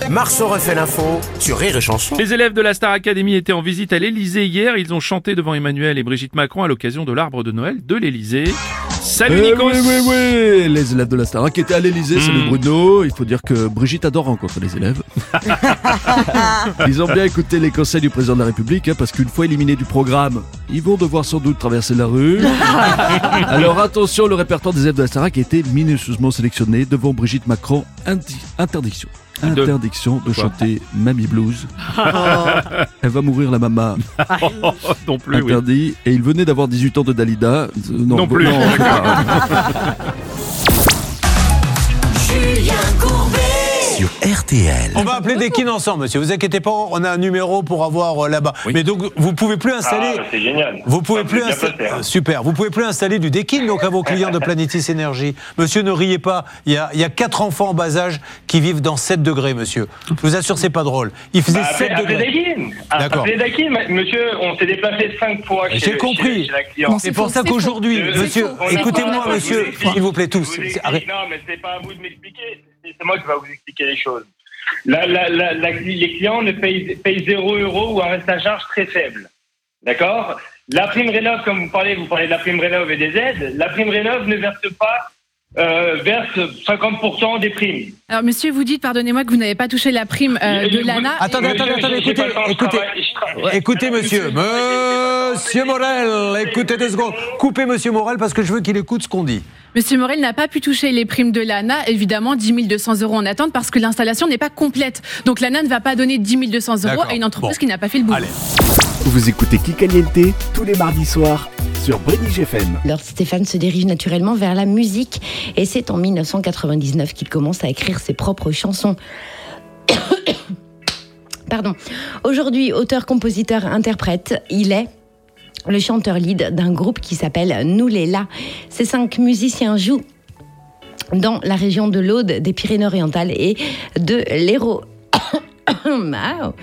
Marceau refait l'info sur Rire et chanson. Les élèves de la Star Academy étaient en visite à l'Elysée hier. Ils ont chanté devant Emmanuel et Brigitte Macron à l'occasion de l'arbre de Noël de l'Elysée. Salut Eh Nikos oui, oui, oui, les élèves de la Star qui étaient à l'Elysée, c'est Mm. le Bruno. Il faut dire que Brigitte adore rencontrer les élèves. ils ont bien écouté les conseils du président de la République, hein, parce qu'une fois éliminés du programme, ils vont devoir sans doute traverser la rue. Alors attention, le répertoire des élèves de la Star a été minutieusement sélectionné devant Brigitte Macron. Interdiction. Interdiction de, chanter Mamie Blues. Elle va mourir la mama. non plus, oui. Interdit. Et il venait d'avoir 18 ans de Dalida. Euh, Non plus, d'accord. Julien. Sur RTL. On va appeler des ensemble, monsieur. Vous inquiétez pas, on a un numéro pour avoir euh, là-bas. Mais donc, vous pouvez plus installer. Ah, c'est génial. Vous pouvez plus installer. hein. Super. Vous pouvez plus installer du dékin donc à vos clients de Planitis Énergie. Monsieur, ne riez pas. Il y a, il y a quatre enfants en bas âge qui vivent dans 7 degrés, monsieur. Je vous assure, c'est pas drôle. Il faisait Bah, appelez, 7 appelez degrés. Ah, D'accord. Monsieur, on s'est déplacé cinq fois chez J'ai compris. chez- chez la cliente. C'est pour ça qu'aujourd'hui, Euh, monsieur, écoutez-moi, monsieur, s'il vous plaît, tous. Non, mais c'est pas à vous de m'expliquer. C'est moi qui va vous expliquer les choses. La- la- la- la- les clients ne payent, payent 0 euros ou un reste à charge très faible. D'accord? La prime rénov, comme vous parlez, vous parlez de la prime rénov et des aides. La prime rénov ne verse pas, euh, verse 50% des primes. Alors, monsieur, vous dites, pardonnez-moi, que vous n'avez pas touché la prime euh, de l'ANA. Attendez, attendez, attendez, écoutez, écoutez. Écoutez, monsieur, monsieur Morel, écoutez deux secondes. Coupez monsieur Morel parce que je veux qu'il écoute ce qu'on dit. Monsieur Morel n'a pas pu toucher les primes de l'ANA, évidemment 10 200 euros en attente parce que l'installation n'est pas complète. Donc l'ANA ne va pas donner 10 200 euros à une entreprise Bon. qui n'a pas fait le boulot. Vous écoutez Kikaliente tous les mardis soirs sur Brénig FM. Lord Stéphane se dirige naturellement vers la musique et c'est en 1999 qu'il commence à écrire ses propres chansons. Pardon. Aujourd'hui, auteur, compositeur, interprète, il est le chanteur lead d'un groupe qui s'appelle Nous les. Ces cinq musiciens jouent dans la région de l'Aude, des Pyrénées-Orientales et de l'Hérault. Wow.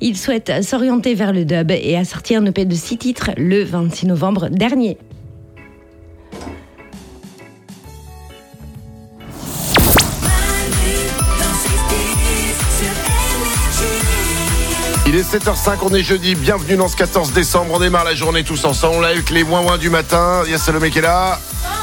Il souhaite s'orienter vers le dub et a sorti un EP de six titres le 26 novembre dernier. Il est 7h05, on est jeudi, bienvenue dans ce 14 décembre, on démarre la journée tous ensemble, avec les moins moins du matin, il y a Salomé qui est là.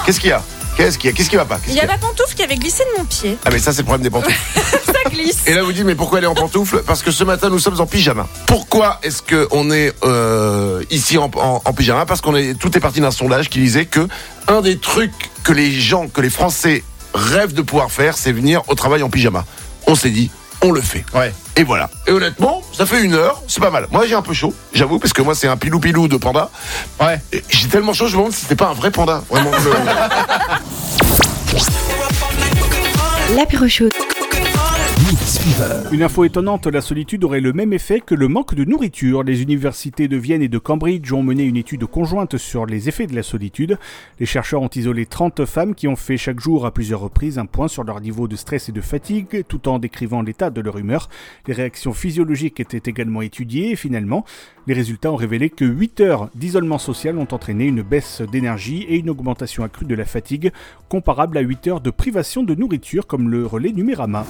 Qu'est-ce qu'il y a? Qu'est-ce qu'il y a? Qu'est-ce qui va pas? Qu'est-ce Il y a qu'il y a? ma pantoufle qui avait glissé de mon pied. Ah mais ça c'est le problème des pantoufles. ça glisse. Et là, vous dites, mais pourquoi elle est en pantoufle Parce que ce matin, nous sommes en pyjama. Pourquoi est-ce qu'on est euh, ici en, en- en pyjama? Parce qu'on est tout est parti d'un sondage qui disait que un des trucs que les gens, que les Français rêvent de pouvoir faire, c'est venir au travail en pyjama. On s'est dit, on le fait. Ouais. Et voilà. Et honnêtement, ça fait une heure, c'est pas mal. Moi, j'ai un peu chaud, j'avoue, parce que moi, c'est un pilou-pilou de panda. Ouais. J'ai tellement chaud, je me demande si c'était pas un vrai panda. Vraiment. le- Une info étonnante, la solitude aurait le même effet que le manque de nourriture. Les universités de Vienne et de Cambridge ont mené une étude conjointe sur les effets de la solitude. Les chercheurs ont isolé 30 femmes qui ont fait chaque jour à plusieurs reprises un point sur leur niveau de stress et de fatigue, tout en décrivant l'état de leur humeur. Les réactions physiologiques étaient également étudiées et finalement, les résultats ont révélé que 8 heures d'isolement social ont entraîné une baisse d'énergie et une augmentation accrue de la fatigue, comparable à 8 heures de privation de nourriture, comme le relais Numérama.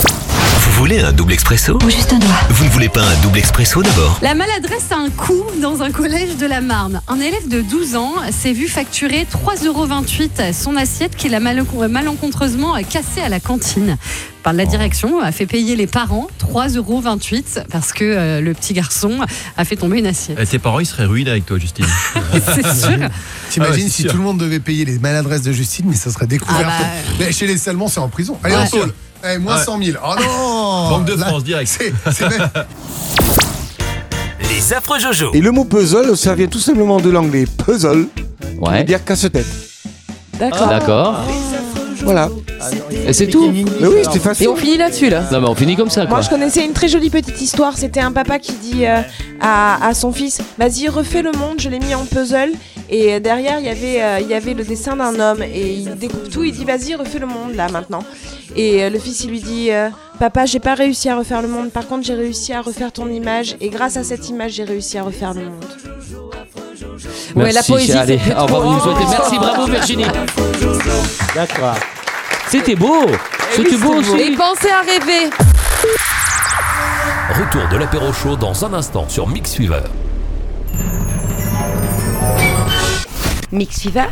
Vous voulez un double expresso Ou juste un doigt Vous ne voulez pas un double expresso d'abord La maladresse a un coût dans un collège de la Marne. Un élève de 12 ans s'est vu facturer 3,28€ son assiette qu'il a mal- malencontreusement cassée à la cantine. Par la direction a fait payer les parents 3,28€ parce que euh, le petit garçon a fait tomber une assiette. Eh, Tes parents, ils seraient ruinés avec toi, Justine. C'est sûr. T'imagines Ah ouais, si sûr. tout le monde devait payer les maladresses de Justine, mais ça serait découvert. Ah bah, Mais chez les Salmons, c'est en prison. Allez, Ouais. en Allez, moins Ouais. 100 000. Oh non Banque de Là, France, direct. c'est- c'est même- Les affreux Jojo. Et le mot puzzle, ça vient tout simplement de l'anglais puzzle, qui veut dire casse-tête. D'accord. D'accord. Voilà. Et c'est tout Mais oui, c'était facile. Et on finit là-dessus là. Non, mais on finit comme ça, quoi. Moi, je connaissais une très jolie petite histoire. C'était un papa qui dit euh, à, à son fils Vas-y, refais le monde. Je l'ai mis en puzzle. Et euh, derrière, il y avait, euh, il y avait le dessin d'un homme. Et il découpe tout. Il dit Vas-y, refais le monde là maintenant. Et euh, le fils, il lui dit euh, Papa, j'ai pas réussi à refaire le monde. Par contre, j'ai réussi à refaire ton image. Et grâce à cette image, j'ai réussi à refaire le monde. Ouais, la poésie, Allez, c'est fait au revoir, trop. vous nous souhaitez. Merci, bravo, Virginie. D'accord. C'était beau. C'était beau aussi. Et pensez à rêver. Retour de l'apéro chaud dans un instant sur Mix Fever. Mix Fever.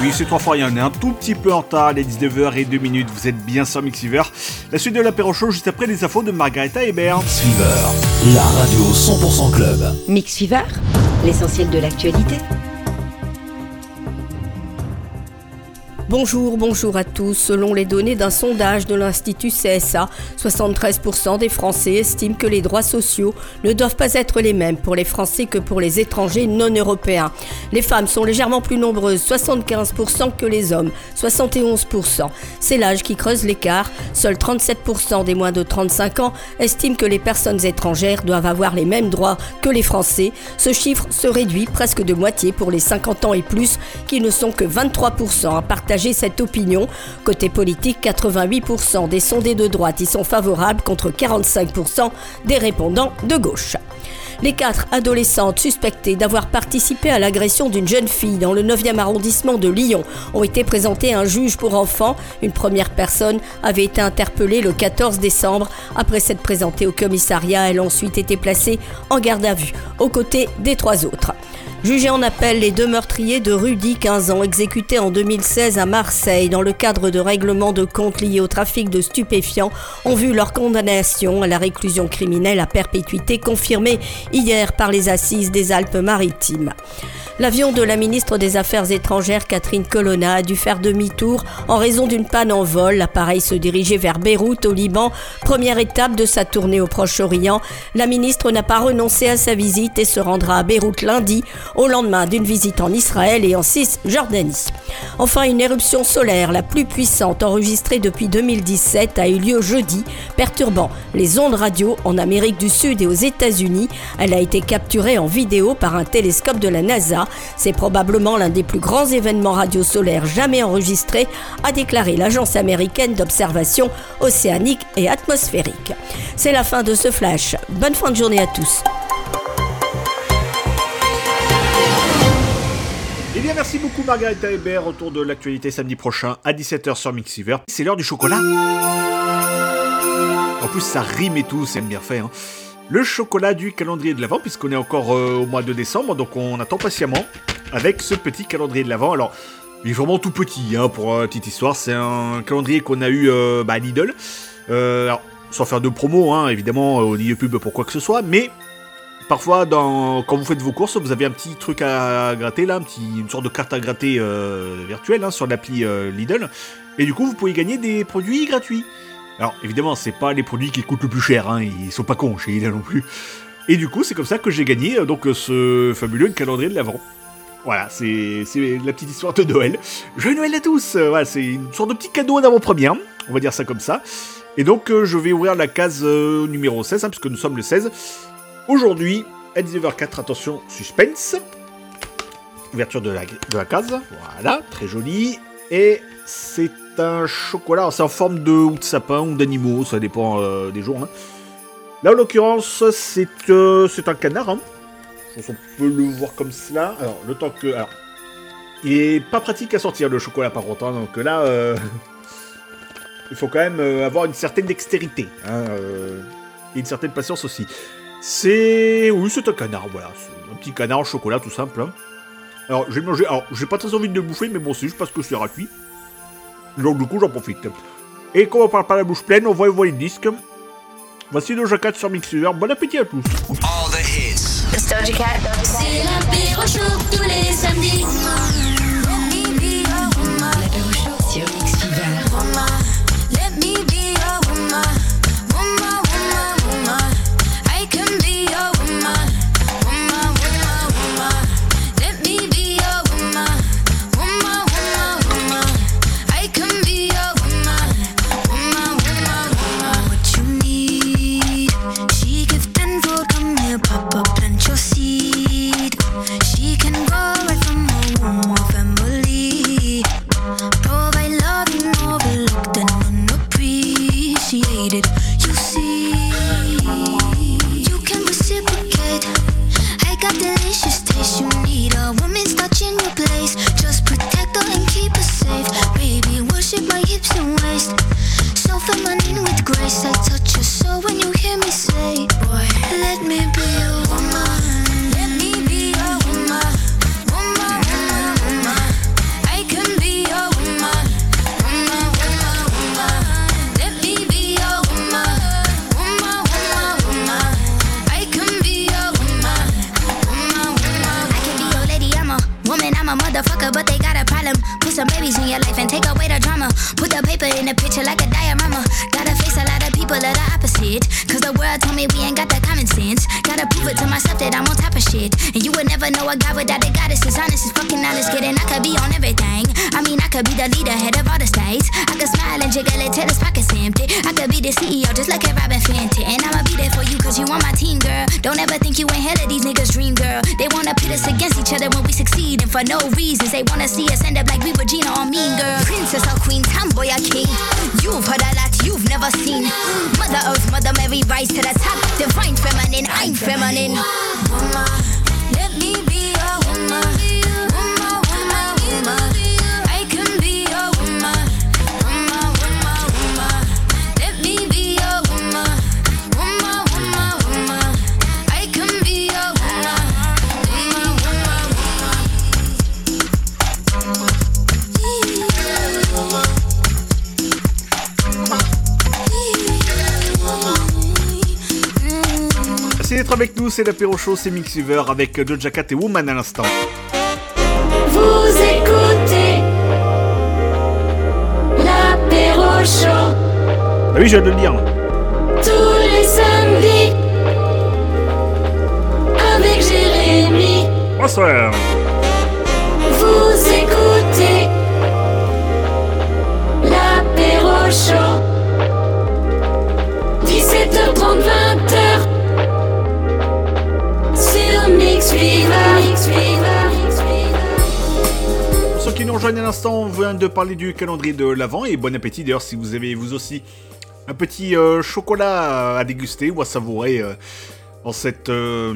Oui, c'est trois fois rien. On est un tout petit peu en retard, les 19h et 2 minutes. Vous êtes bien sur Mixiver. La suite de l'apéro show juste après les infos de Margareta Hébert. Fever, la radio 100% club. Mix Fever. L'essentiel de l'actualité. Bonjour, bonjour à tous. Selon les données d'un sondage de l'Institut CSA, 73% des Français estiment que les droits sociaux ne doivent pas être les mêmes pour les Français que pour les étrangers non européens. Les femmes sont légèrement plus nombreuses, 75% que les hommes, 71%. C'est l'âge qui creuse l'écart. Seuls 37% des moins de 35 ans estiment que les personnes étrangères doivent avoir les mêmes droits que les Français. Ce chiffre se réduit presque de moitié pour les 50 ans et plus, qui ne sont que 23% à partager cette opinion. Côté politique, 88% des sondés de droite y sont favorables contre 45% des répondants de gauche. Les quatre adolescentes suspectées d'avoir participé à l'agression d'une jeune fille dans le 9e arrondissement de Lyon ont été présentées à un juge pour enfants. Une première personne avait été interpellée le 14 décembre. Après s'être présentée au commissariat, elle a ensuite été placée en garde à vue, aux côtés des trois autres. Jugés en appel, les deux meurtriers de Rudy, 15 ans, exécutés en 2016 à Marseille dans le cadre de règlements de compte liés au trafic de stupéfiants, ont vu leur condamnation à la réclusion criminelle à perpétuité confirmée hier par les assises des Alpes-Maritimes. L'avion de la ministre des Affaires étrangères Catherine Colonna a dû faire demi-tour en raison d'une panne en vol. L'appareil se dirigeait vers Beyrouth au Liban, première étape de sa tournée au Proche-Orient. La ministre n'a pas renoncé à sa visite et se rendra à Beyrouth lundi, au lendemain d'une visite en Israël et en Cisjordanie. Enfin, une éruption solaire, la plus puissante enregistrée depuis 2017, a eu lieu jeudi, perturbant les ondes radio en Amérique du Sud et aux États-Unis. Elle a été capturée en vidéo par un télescope de la NASA. C'est probablement l'un des plus grands événements radio solaires jamais enregistrés, a déclaré l'agence américaine d'observation océanique et atmosphérique. C'est la fin de ce flash. Bonne fin de journée à tous. Eh bien, merci beaucoup Margareta Hébert. Retour de l'actualité samedi prochain à 17h sur Mixiver. C'est l'heure du chocolat. En plus, ça rime et tout, c'est bien fait. hein. le chocolat du calendrier de l'Avent, puisqu'on est encore euh, au mois de décembre, donc on attend patiemment avec ce petit calendrier de l'Avent. Alors, il est vraiment tout petit, hein, pour euh, petite histoire. C'est un calendrier qu'on a eu euh, bah, à Lidl. Euh, alors, sans faire de promo, hein, évidemment, au niveau pub pour quoi que ce soit, mais parfois, quand vous faites vos courses, vous avez un petit truc à gratter, là, une sorte de carte à gratter euh, virtuelle hein, sur l'appli euh, Lidl. Et du coup, vous pouvez gagner des produits gratuits. Alors, évidemment, c'est pas les produits qui coûtent le plus cher, hein, ils sont pas cons chez Lidl non plus. Et du coup, c'est comme ça que j'ai gagné euh, donc ce fabuleux calendrier de l'Avent. Voilà, c'est la petite histoire de Noël. Joyeux Noël à tous Voilà, c'est une sorte de petit cadeau d'avant-première, on va dire ça comme ça. Et donc, je vais ouvrir la case numéro 16, hein, puisque nous sommes le 16. Aujourd'hui, à 19h04, attention, suspense. Ouverture de la, case, voilà, très joli. Et c'est un chocolat, c'est en forme de ou de sapin ou d'animaux, ça dépend euh, des jours. hein. Là, en l'occurrence, c'est euh, un canard. Hein. Je pense qu'on peut le voir comme cela. Alors, le temps que. Alors, il est pas pratique à sortir le chocolat par contre. hein, donc là, euh, il faut quand même avoir une certaine dextérité. et une certaine patience aussi. C'est. Oui, c'est un canard, voilà. C'est un petit canard au chocolat tout simple. hein. Alors, j'ai mangé. Alors, j'ai pas très envie de le bouffer, mais bon, c'est juste parce que c'est gratuit. Donc, du coup, j'en profite. Et comme on parle pas la bouche pleine, on va voir les disques. Voici le Cat sur Mixer. Bon appétit à tous. All the hits. C'est l'apéro chaud tous les samedis. Hips and waist. So feminine with grace. I touch your soul when you hear me say, Boy, let me be your woman. Let me be your woman. Woman, woman, woman. I can be your woman. Woman, woman, woman. Let me be your woman. Woman, woman, woman. I can be your woman. Woman, woman, I can be your lady. I'm a woman. I'm a motherfucker, but they got a problem. Put some babies in your life and take away paper in the picture like a diorama. People that are opposite. Cause the world told me we ain't got the common sense. Gotta prove it to myself that I'm on top of shit. And you would never know a guy without a goddess is honest is fucking honest. Kidding, I could be on everything. I mean, I could be the leader, head of all the states. I could smile and jiggle it till his pockets empty. I could be the CEO, just like a Robin Fenton. And I'ma be there for you cause you on my team, girl. Don't ever think you ain't hell of these niggas' dream, girl. They wanna pit us against each other when we succeed. And for no reasons, they wanna see us end up like we Regina or Mean Girl. Princess or queen, tomboy or king. You've heard a lot you've never seen. Mother Earth, Mother Mary, rise to the top. Divine feminine, I'm feminine. Woman, c'est l'apéro show, c'est Mixiver avec Doja Cat et Woman à l'instant. Vous écoutez l'apéro chaud Ah oui, je viens de le dire. tous les samedis avec Jérémy. Bonsoir. Rejoignent à l'instant, on vient de parler du calendrier de l'Avent et bon appétit d'ailleurs si vous avez vous aussi un petit euh, chocolat à déguster ou à savourer euh, en cette euh,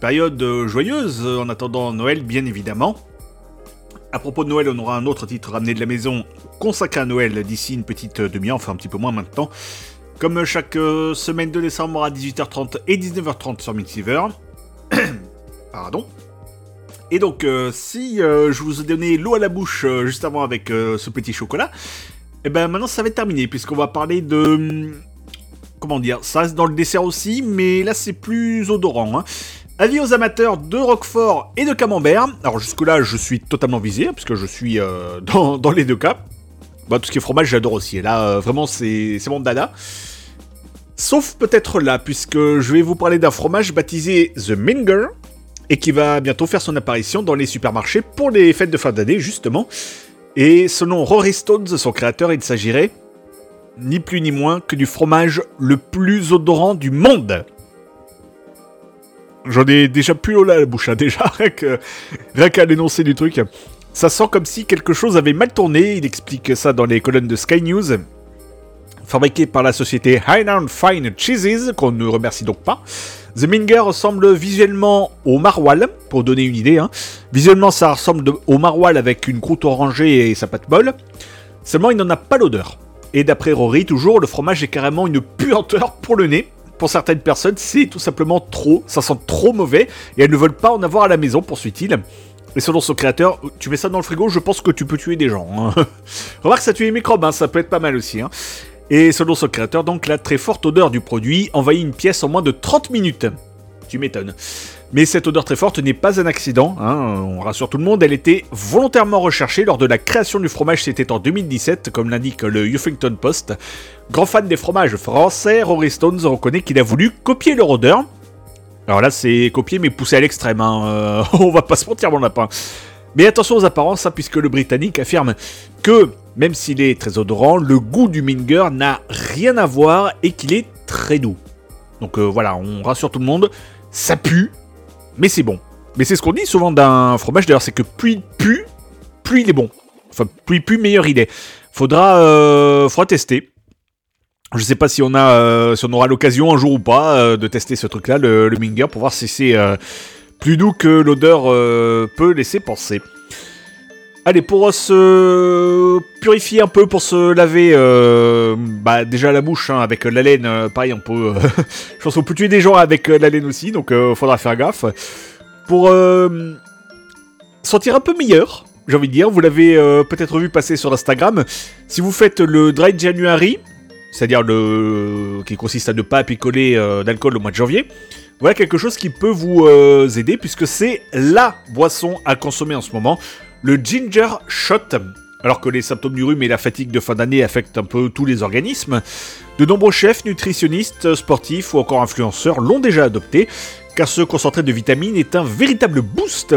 période joyeuse en attendant Noël bien évidemment. À propos de Noël, on aura un autre titre ramené de la maison consacré à Noël d'ici une petite demi-heure, enfin un petit peu moins maintenant. Comme chaque semaine de décembre à 18h30 et 19h30 sur Mixiver. Pardon. Et donc, euh, si euh, je vous ai donné l'eau à la bouche euh, juste avant avec euh, ce petit chocolat, et ben maintenant ça va être terminé puisqu'on va parler de hum, comment dire, ça reste dans le dessert aussi, mais là c'est plus odorant. Hein. Avis aux amateurs de Roquefort et de Camembert. Alors jusque-là, je suis totalement visé, hein, puisque je suis dans, les deux cas. Bah, tout ce qui est fromage, j'adore aussi. Et là, vraiment, c'est mon dada. Sauf peut-être là, puisque je vais vous parler d'un fromage baptisé The Minger, et qui va bientôt faire son apparition dans les supermarchés pour les fêtes de fin d'année, justement. Et selon Rory Stones, son créateur, il s'agirait ni plus ni moins que du fromage le plus odorant du monde. J'en ai déjà plus à la bouche, hein, déjà, rien qu'à l'énoncé du truc. Ça sent comme si quelque chose avait mal tourné, il explique ça dans les colonnes de Sky News. Fabriqué par la société Highland Fine Cheeses, qu'on ne remercie donc pas. The Minger ressemble visuellement au maroilles, pour donner une idée. hein. Visuellement, ça ressemble au maroilles avec une croûte orangée et sa pâte molle. Seulement, il n'en a pas l'odeur. Et d'après Rory, toujours, le fromage est carrément une puanteur pour le nez. Pour certaines personnes, c'est tout simplement trop. Ça sent trop mauvais et elles ne veulent pas en avoir à la maison, poursuit-il. Et selon son créateur, tu mets ça dans le frigo, je pense que tu peux tuer des gens. hein. Remarque, ça tue les microbes, hein, ça peut être pas mal aussi. hein. Et selon son créateur, donc, la très forte odeur du produit envahit une pièce en moins de 30 minutes. Tu m'étonnes. Mais cette odeur très forte n'est pas un accident, hein, on rassure tout le monde, elle était volontairement recherchée lors de la création du fromage, c'était en 2017, comme l'indique le Huffington Post. Grand fan des fromages français, Rory Stones reconnaît qu'il a voulu copier leur odeur. Alors là, c'est copier mais poussé à l'extrême, hein, euh, on va pas se mentir mon lapin. Mais attention aux apparences, hein, puisque le Britannique affirme que, même s'il est très odorant, le goût du Minger n'a rien à voir et qu'il est très doux. Donc euh, voilà, on rassure tout le monde, ça pue, mais c'est bon. Mais c'est ce qu'on dit souvent d'un fromage d'ailleurs, c'est que plus il pue, plus il est bon. Enfin, plus il pue, meilleur il est. Faudra, euh, faudra tester. Je sais pas si on a, euh, si on aura l'occasion un jour ou pas euh, de tester ce truc-là, le, Minger, pour voir si c'est plus doux que l'odeur euh, peut laisser penser. Allez, pour se purifier un peu, pour se laver, euh, bah déjà la bouche hein, avec la laine, euh, pareil, on peut. euh, je pense qu'on peut tuer des gens avec euh, la laine aussi, donc euh, faudra faire gaffe. Pour euh, sentir un peu meilleur, j'ai envie de dire, vous l'avez euh, peut-être vu passer sur Instagram. Si vous faites le Dry January, c'est-à-dire le qui consiste à ne pas picoler euh, d'alcool au mois de janvier, voilà quelque chose qui peut vous euh, aider puisque c'est la boisson à consommer en ce moment, le ginger shot. Alors que les symptômes du rhume et la fatigue de fin d'année affectent un peu tous les organismes, de nombreux chefs, nutritionnistes, sportifs ou encore influenceurs l'ont déjà adopté, car ce concentré de vitamines est un véritable boost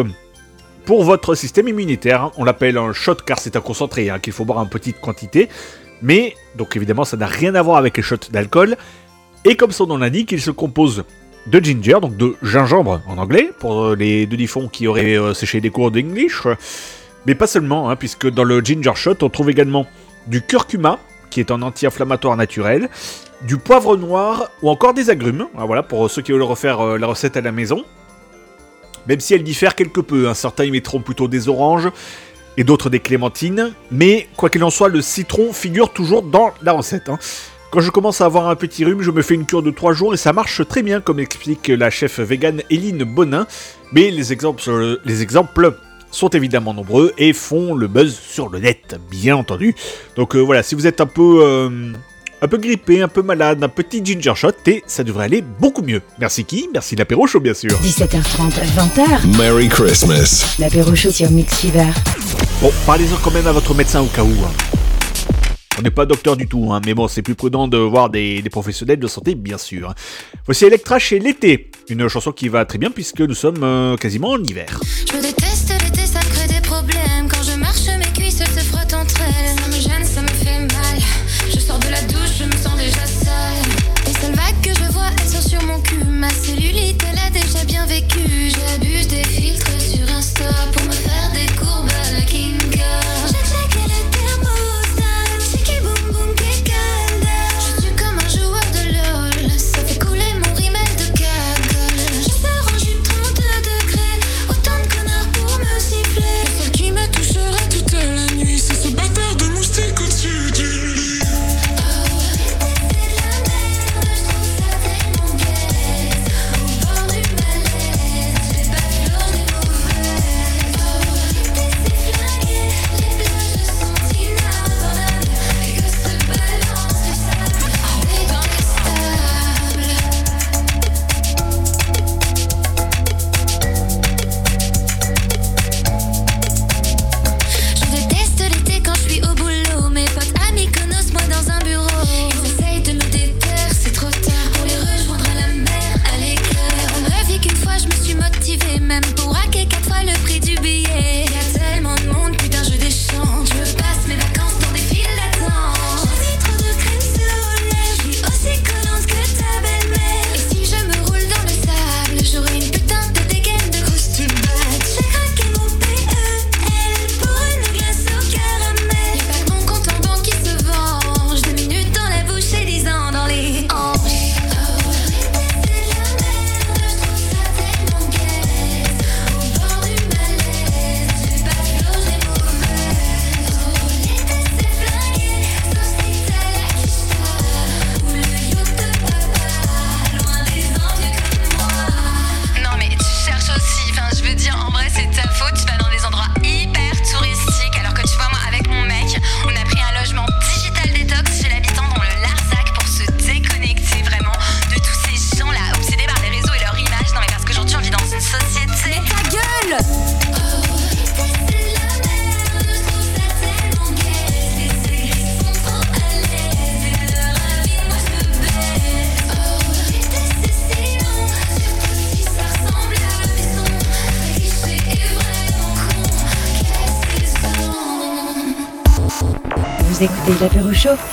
pour votre système immunitaire. On l'appelle un shot car c'est un concentré hein, qu'il faut boire en petite quantité, mais donc évidemment ça n'a rien à voir avec les shots d'alcool. Et comme son nom l'indique, il se compose de ginger, donc de gingembre en anglais, pour euh, les deux diffons qui auraient euh, séché des cours d'English. Mais pas seulement, hein, puisque dans le ginger shot, on trouve également du curcuma, qui est un anti-inflammatoire naturel, du poivre noir ou encore des agrumes. Ah, voilà, pour ceux qui veulent refaire euh, la recette à la maison. Même si elle diffère quelque peu, hein, certains y mettront plutôt des oranges et d'autres des clémentines, mais quoi qu'il en soit, le citron figure toujours dans la recette. hein. Quand je commence à avoir un petit rhume, je me fais une cure de 3 jours et ça marche très bien, comme explique la chef vegan Eline Bonin. Mais les exemples, les exemples sont évidemment nombreux et font le buzz sur le net, bien entendu. Donc euh, voilà, si vous êtes un peu, euh, un peu grippé, un peu malade, un petit ginger shot, et ça devrait aller beaucoup mieux. Merci qui? Merci l'apéro chaud, bien sûr. 17h30, 20h. Merry Christmas. L'apéro chaud sur Mix Fever. Bon, parlez-en quand même à votre médecin au cas où. hein. On n'est pas docteur du tout, hein, mais bon, c'est plus prudent de voir des, professionnels de santé, bien sûr. Voici Electra chez l'été, une chanson qui va très bien puisque nous sommes euh, quasiment en hiver.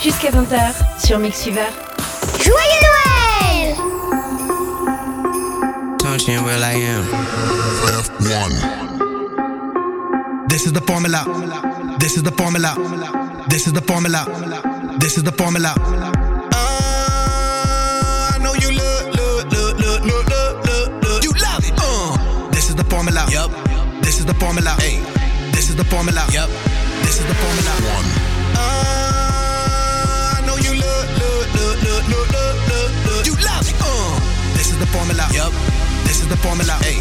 Jusqu'à 20h sur Mix Fever. Joyeux Noël Touching where I am. F1. This is the formula. This is the formula. This is the formula. This is the formula. Uh, I know you look, look, look, look, look, look, look, look. You love it. Uh, this is the formula. Yup. This is the formula. Hey. This is the formula. Yup. This is the formula. One. Look, look, look, look, look. You love it. Uh, this is the formula. Yup. This is the formula. Hey.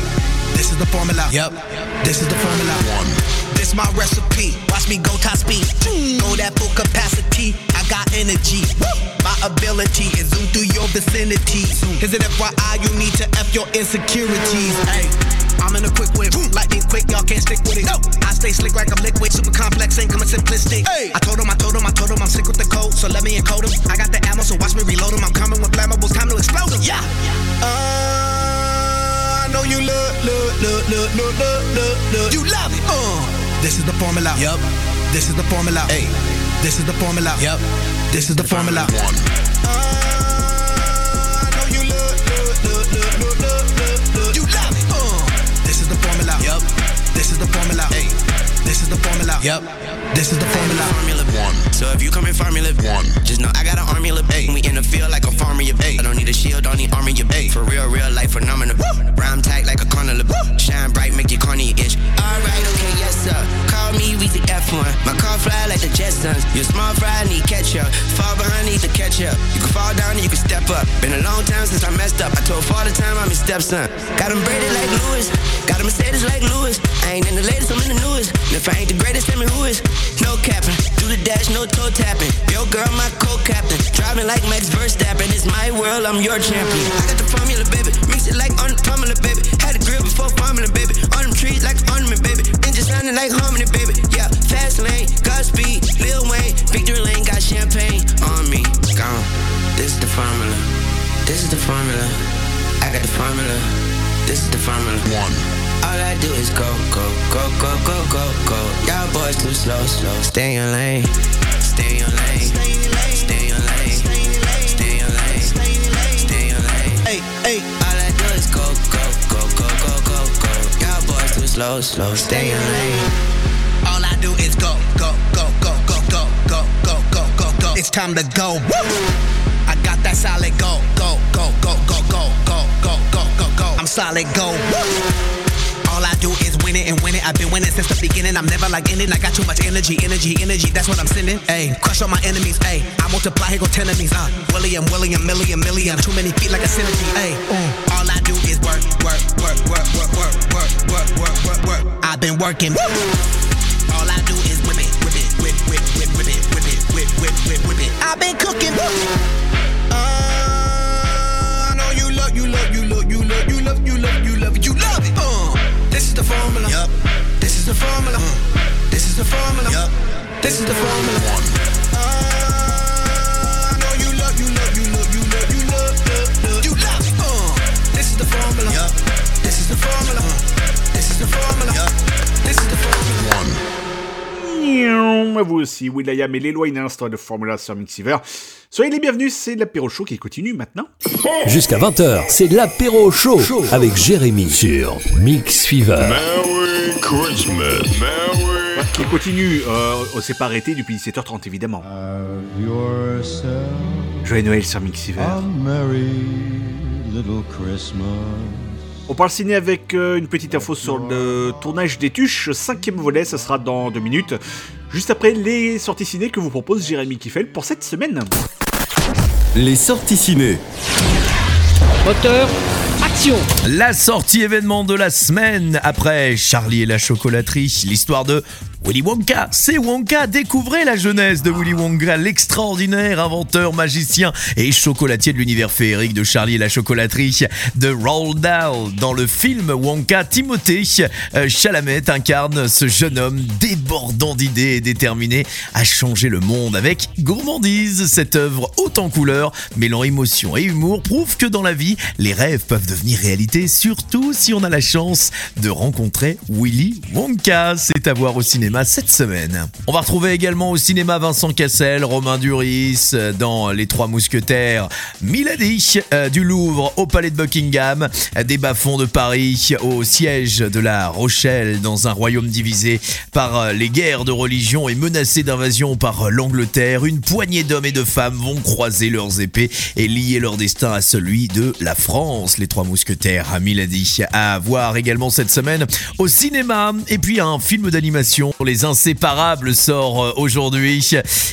This is the formula. Yup. This is the formula. One. This my recipe. Watch me go top speed. Go that full capacity. I got energy. My ability is zoom through your vicinity. Is it FYI? You need to F your insecurities. Hey. I'm in a quick whip, lightning quick, y'all can't stick with it. No, I stay slick like I'm liquid, super complex, ain't coming simplistic. Hey. I told him, I told him, I told him I'm sick with the code, so let me encode him. I got the ammo, so watch me reload him. I'm coming with flammables, time to explode him. Yeah. Uh, I know you look, look, look, look, look, look, look, look. You love it. Uh, this is the formula. Yup. This is the formula. Hey. This is the formula. Yup. This is the formula. One. I is the formula. Hey. This is the formula. Yep. This is the formula. Formula one. So if you come in formula one, just know I got an army of eight. We in the field like a farmer of eight. I don't need a shield, don't need armor of eight. For real, real life phenomenal. Rhyme tag like a carnival. Shine bright, make you corny itch. Yes sir. Me Weezy F1. My car fly like the Jetsons. You small fry, need ketchup. Fall behind, need the catch up. You can fall down and you can step up. Been a long time since I messed up. I told father time I'm his stepson. Got him braided like Lewis. Got him Mercedes like Lewis. I ain't in the latest, I'm in the newest. And if I ain't the greatest, tell me who is. No capping. Do the dash, no toe tapping. Yo, girl, my co-captain. Driving like Max Verstappen. It's my world, I'm your champion. I got the formula, baby. Mix it like on the formula, baby. Had a grill The formula. One. All I do is go, go, go, go, go, go, go. Y'all boys too slow, slow. Stay in your lane. Stay in your lane. Stay in your lane. Stay in your lane. Stay in your lane. Hey, hey. All I do is go, go, go, go, go, go, go. Y'all boys too slow, slow. Stay in your lane. All I do is go, go, go, go, go, go, go, go, go, go, go. It's time to go. I got that solid go, go, go, go, go, go, solid go. All I do is win it and win it. I've been winning since the beginning. I'm never like ending. I got too much energy, energy, energy. That's what I'm sending. Hey, crush all my enemies. Hey, I multiply, here go ten enemies. Uh, William, William, million, million. Too many feet like a centipede. Hey, all I do is work, work, work, work, work, work, work, work, work, work, work. I've been working. All I do is whip it, whip it, whip, whip, whip, whip it, whip it, whip, whip, whip, whip it. I've been cooking. Uh, know you love, you love, you love, you love, you love, you love, you love it, you love it. Uh, this is the formula. Yup. This is the formula. Uh, this is the formula. Yup. This is the formula. One. Uh, I know you love, you love, you love, you love, you love, love, love. You love it. Uh, this is the formula. This is the formula. Uh, this is the formula. This is the formula. One. Vous aussi, Will.i.am et Leloy Instant de Formula sur Mixiver. Soyez les bienvenus, c'est l'apéro show qui continue maintenant. Jusqu'à 20h, c'est l'apéro chaud avec Jérémy sur Mix Fever. Merry Christmas, Merry... Qui continue, euh, on s'est pas arrêté depuis 17h30 évidemment. Joyeux Noël sur Mixiver. On parle ciné avec euh, une petite info sur le tournage des Tuches, cinquième volet, ça sera dans deux minutes. Juste après les sorties ciné que vous propose Jérémy Kiffel pour cette semaine. Les sorties ciné. Moteur, action La sortie événement de la semaine après Charlie et la chocolaterie, l'histoire de Willy Wonka, c'est Wonka, découvrez la jeunesse de Willy Wonka, l'extraordinaire inventeur, magicien et chocolatier de l'univers féerique de Charlie et la chocolaterie de Roald Dahl. Dans le film Wonka, Timothée euh, Chalamet incarne ce jeune homme débordant d'idées et déterminé à changer le monde avec gourmandise. Cette œuvre haute en couleurs, mêlant émotion et humour, prouve que dans la vie, les rêves peuvent devenir réalité, surtout si on a la chance de rencontrer Willy Wonka. C'est à voir au cinéma cette semaine. On va retrouver également au cinéma Vincent Cassel, Romain Duris euh, dans Les Trois Mousquetaires, Milady euh, du Louvre au Palais de Buckingham, euh, des bas-fonds de Paris au siège de la Rochelle dans un royaume divisé par les guerres de religion et menacé d'invasion par l'Angleterre. Une poignée d'hommes et de femmes vont croiser leurs épées et lier leur destin à celui de la France. Les Trois Mousquetaires Milady à voir également cette semaine au cinéma. Et puis un film d'animation, Les Inséparables, sort euh, aujourd'hui.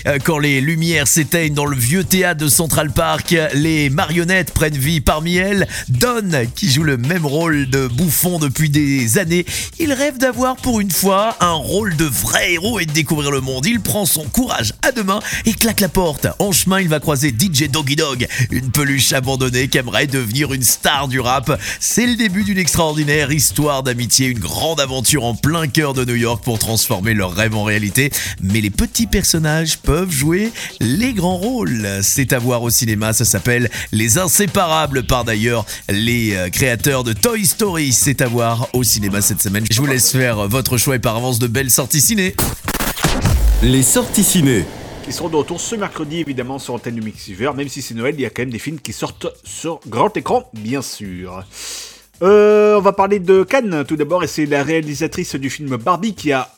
Euh, Quand les lumières s'éteignent dans le vieux théâtre de Central Park, les marionnettes prennent vie parmi elles. Don, qui joue le même rôle de bouffon depuis des années, il rêve d'avoir pour une fois un rôle de vrai héros et de découvrir le monde. Il prend son courage à deux mains et claque la porte. En chemin, il va croiser DJ Doggy Dog, une peluche abandonnée qui aimerait devenir une star du rap. C'est le début d'une extraordinaire histoire d'amitié, une grande aventure en plein cœur de New York pour transformer leurs rêves en réalité. Mais les petits personnages peuvent jouer les grands rôles. C'est à voir au cinéma, ça s'appelle Les Inséparables par d'ailleurs les euh, créateurs de Toy Story. C'est à voir au cinéma cette semaine. Je vous laisse faire votre choix et par avance de belles sorties ciné. Les sorties ciné. Ils seront de retour ce mercredi, évidemment, sur Antenne du Mixiver. Même si c'est Noël, il y a quand même des films qui sortent sur grand écran, bien sûr. Euh, on va parler de Cannes tout d'abord, et c'est la réalisatrice du film Barbie qui a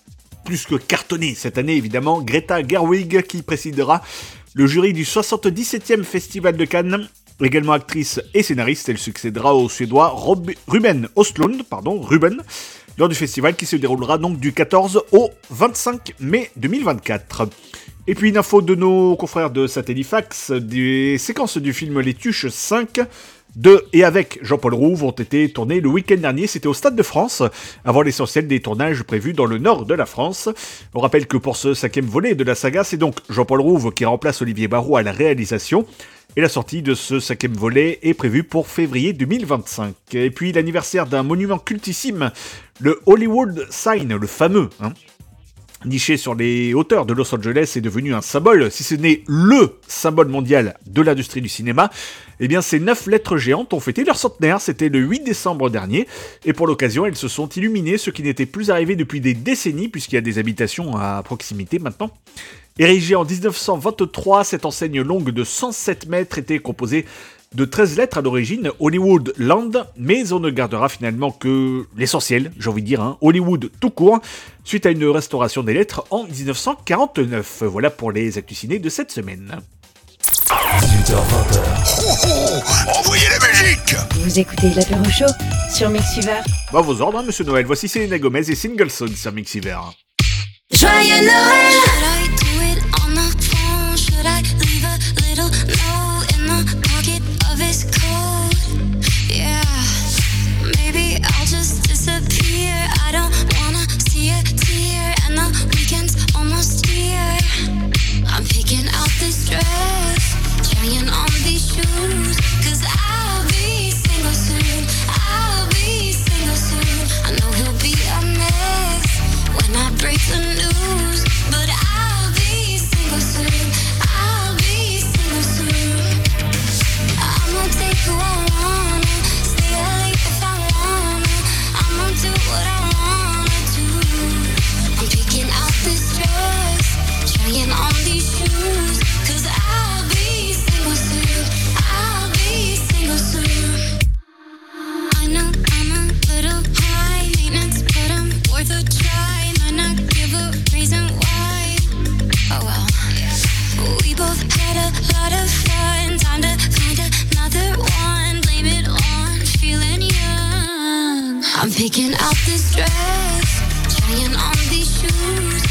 plus que cartonné cette année, évidemment, Greta Gerwig, qui présidera le jury du 77e Festival de Cannes. Également actrice et scénariste, elle succédera au Suédois Rob- Ruben Östlund, pardon, Ruben, lors du festival qui se déroulera donc du 14 au 25 mai 2024. Et puis une info de nos confrères de Satellifax, des séquences du film Les Tuches 5 de et avec Jean-Paul Rouve ont été tournées le week-end dernier, c'était au Stade de France, avant l'essentiel des tournages prévus dans le nord de la France. On rappelle que pour ce cinquième volet de la saga, c'est donc Jean-Paul Rouve qui remplace Olivier Barrault à la réalisation. Et la sortie de ce cinquième volet est prévue pour février 2025. Et puis l'anniversaire d'un monument cultissime, le Hollywood Sign, le fameux, hein, niché sur les hauteurs de Los Angeles, est devenu un symbole, si ce n'est LE symbole mondial de l'industrie du cinéma. Eh bien, ces neuf lettres géantes ont fêté leur centenaire, c'était le 8 décembre dernier, et pour l'occasion, elles se sont illuminées, ce qui n'était plus arrivé depuis des décennies, puisqu'il y a des habitations à proximité maintenant. Érigée en 1923, cette enseigne longue de 107 mètres était composée de 13 lettres à l'origine, Hollywood Land, mais on ne gardera finalement que l'essentiel, j'ai envie de dire, hein, Hollywood tout court, suite à une restauration des lettres en 1949. Voilà pour les actus ciné de cette semaine. 18h20. envoyez la musique Vous écoutez l'apéro chaud sur Mixiver. Bah vos ordres, hein, monsieur Noël. Voici Selena Gomez et Singleson sur Mixiver. Joyeux Noël! I'm picking out this dress, trying on these shoes.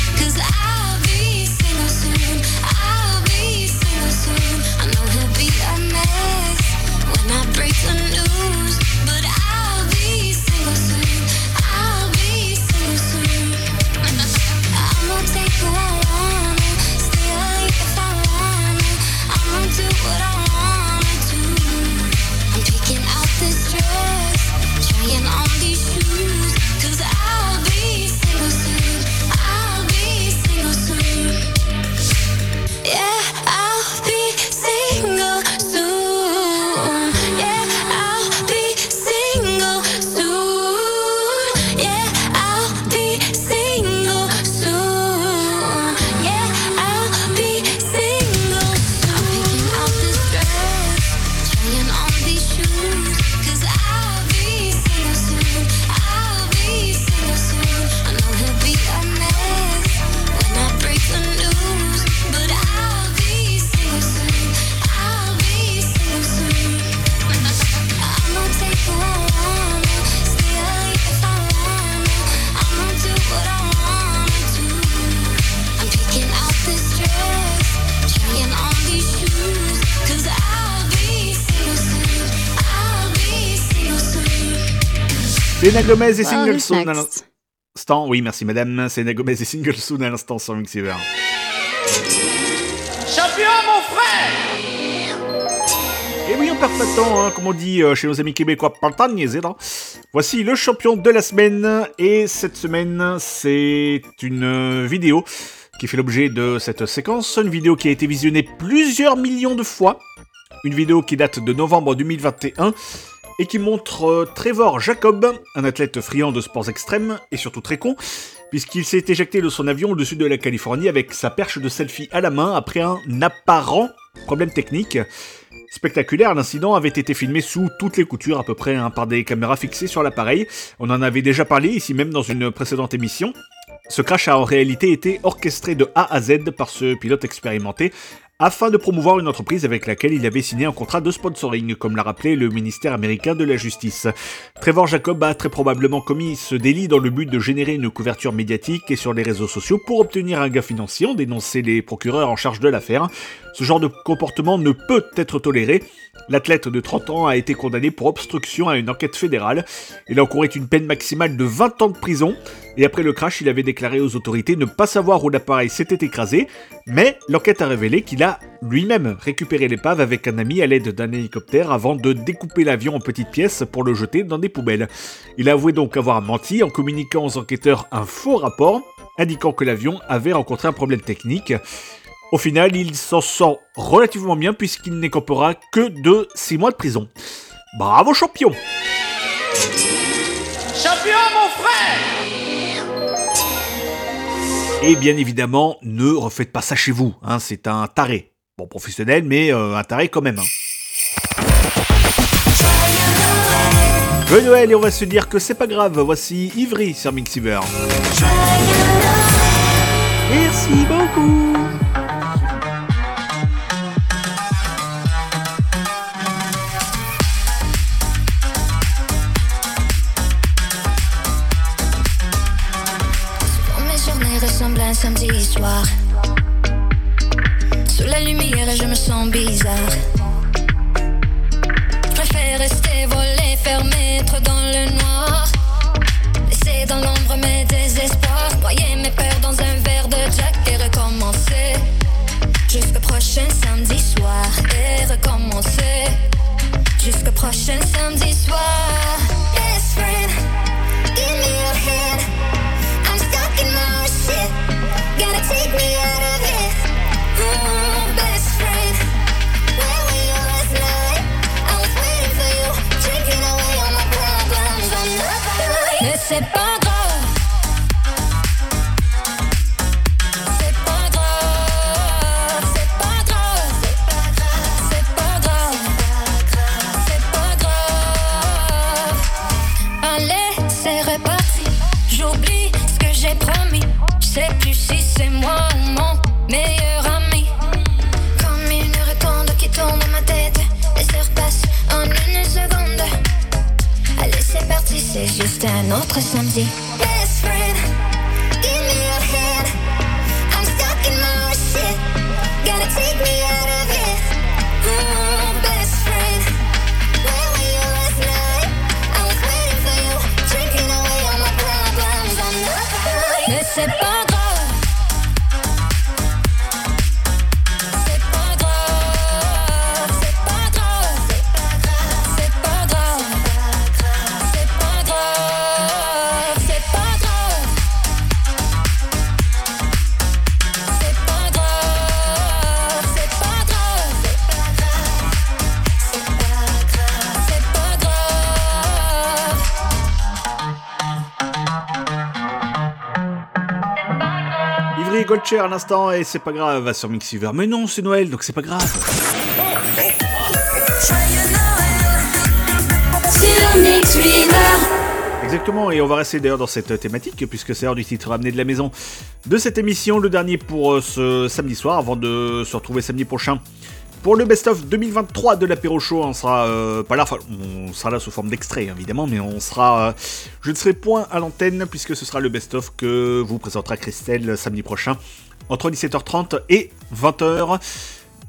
Selena Gomez et Single Soon à l'instant. Oui, merci madame. Selena Gomez et Single Soon à l'instant sur Mixiver. Champion, mon frère Et oui, on perd pas de temps, hein, comme on dit euh, chez nos amis québécois, pas. Voici le champion de la semaine, et cette semaine, c'est une euh, vidéo qui fait l'objet de cette séquence, une vidéo qui a été visionnée plusieurs millions de fois, une vidéo qui date de novembre 2021, et qui montre euh, Trevor Jacob, un athlète friand de sports extrêmes, et surtout très con, puisqu'il s'est éjecté de son avion au-dessus de la Californie avec sa perche de selfie à la main après un apparent problème technique. Spectaculaire, l'incident avait été filmé sous toutes les coutures à peu près hein, par des caméras fixées sur l'appareil. On en avait déjà parlé ici même dans une précédente émission. Ce crash a en réalité été orchestré de A à Z par ce pilote expérimenté afin de promouvoir une entreprise avec laquelle il avait signé un contrat de sponsoring, comme l'a rappelé le ministère américain de la Justice. Trevor Jacob a très probablement commis ce délit dans le but de générer une couverture médiatique et sur les réseaux sociaux pour obtenir un gain financier, ont dénoncé les procureurs en charge de l'affaire. Ce genre de comportement ne peut être toléré. L'athlète de 30 ans a été condamné pour obstruction à une enquête fédérale. Il encourait une peine maximale de 20 ans de prison. Et après le crash, il avait déclaré aux autorités ne pas savoir où l'appareil s'était écrasé. Mais l'enquête a révélé qu'il a lui-même récupéré l'épave avec un ami à l'aide d'un hélicoptère avant de découper l'avion en petites pièces pour le jeter dans des poubelles. Il a avoué donc avoir menti en communiquant aux enquêteurs un faux rapport indiquant que l'avion avait rencontré un problème technique. Au final, il s'en sort relativement bien puisqu'il n'écopera que de 6 mois de prison. Bravo champion Champion, mon frère Et bien évidemment, ne refaites pas ça chez vous, hein, c'est un taré. Bon, professionnel, mais euh, un taré quand même. hein. Joyeux Noël et on va se dire que c'est pas grave, voici Ivry sur Mixiver. Merci beaucoup Sous la lumière, je me sens bizarre. Easy. L'instant et c'est pas grave sur Mixiver. Mais non, c'est Noël donc c'est pas grave. Exactement, et on va rester d'ailleurs dans cette thématique, puisque c'est l'heure du titre ramené de la maison de cette émission, le dernier pour euh, ce samedi soir, avant de se retrouver samedi prochain pour le best-of 2023 de l'apéro show. On sera euh, pas là, enfin, on sera là sous forme d'extrait évidemment, mais on sera. euh, je ne serai point à l'antenne, puisque ce sera le best-of que vous présentera Christelle samedi prochain, entre 17h30 et 20h.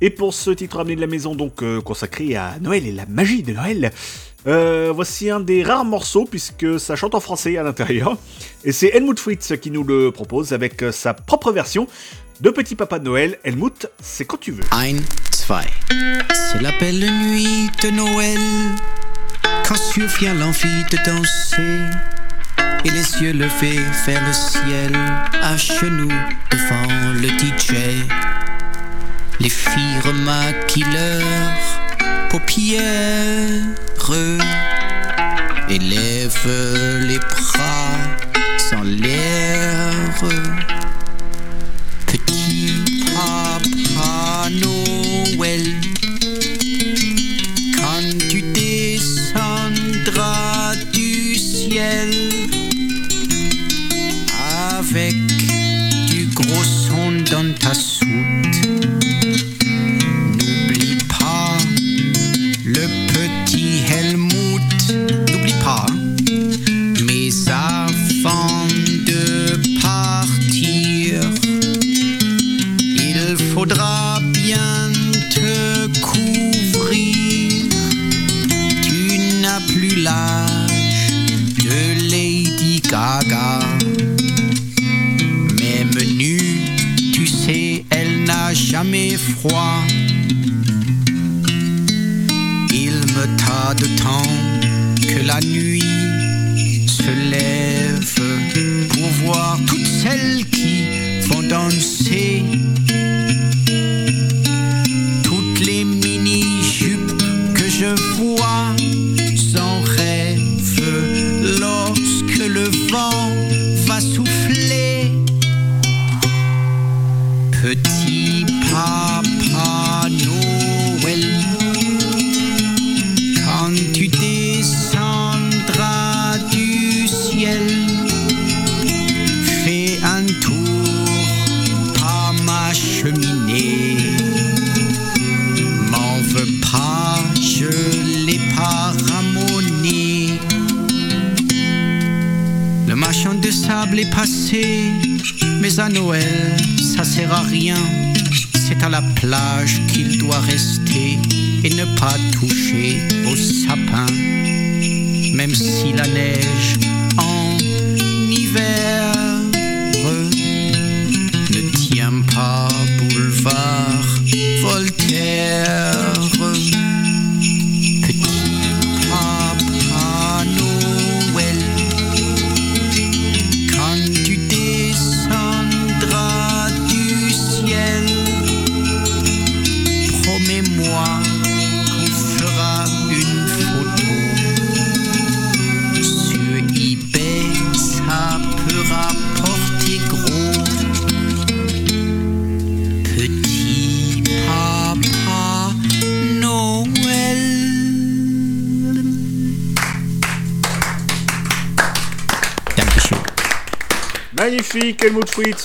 Et pour ce titre ramené de la maison, donc euh, consacré à Noël et la magie de Noël, euh, voici un des rares morceaux puisque ça chante en français à l'intérieur. Et c'est Helmut Fritz qui nous le propose avec euh, sa propre version de Petit Papa de Noël. Helmut, c'est quand tu veux. Ein, zwei. C'est la belle nuit de Noël, quand l'envie de danser, et les yeux levés vers le ciel, à genoux devant le DJ. Les filles remaquillent leurs paupières et lèvent les bras en l'air.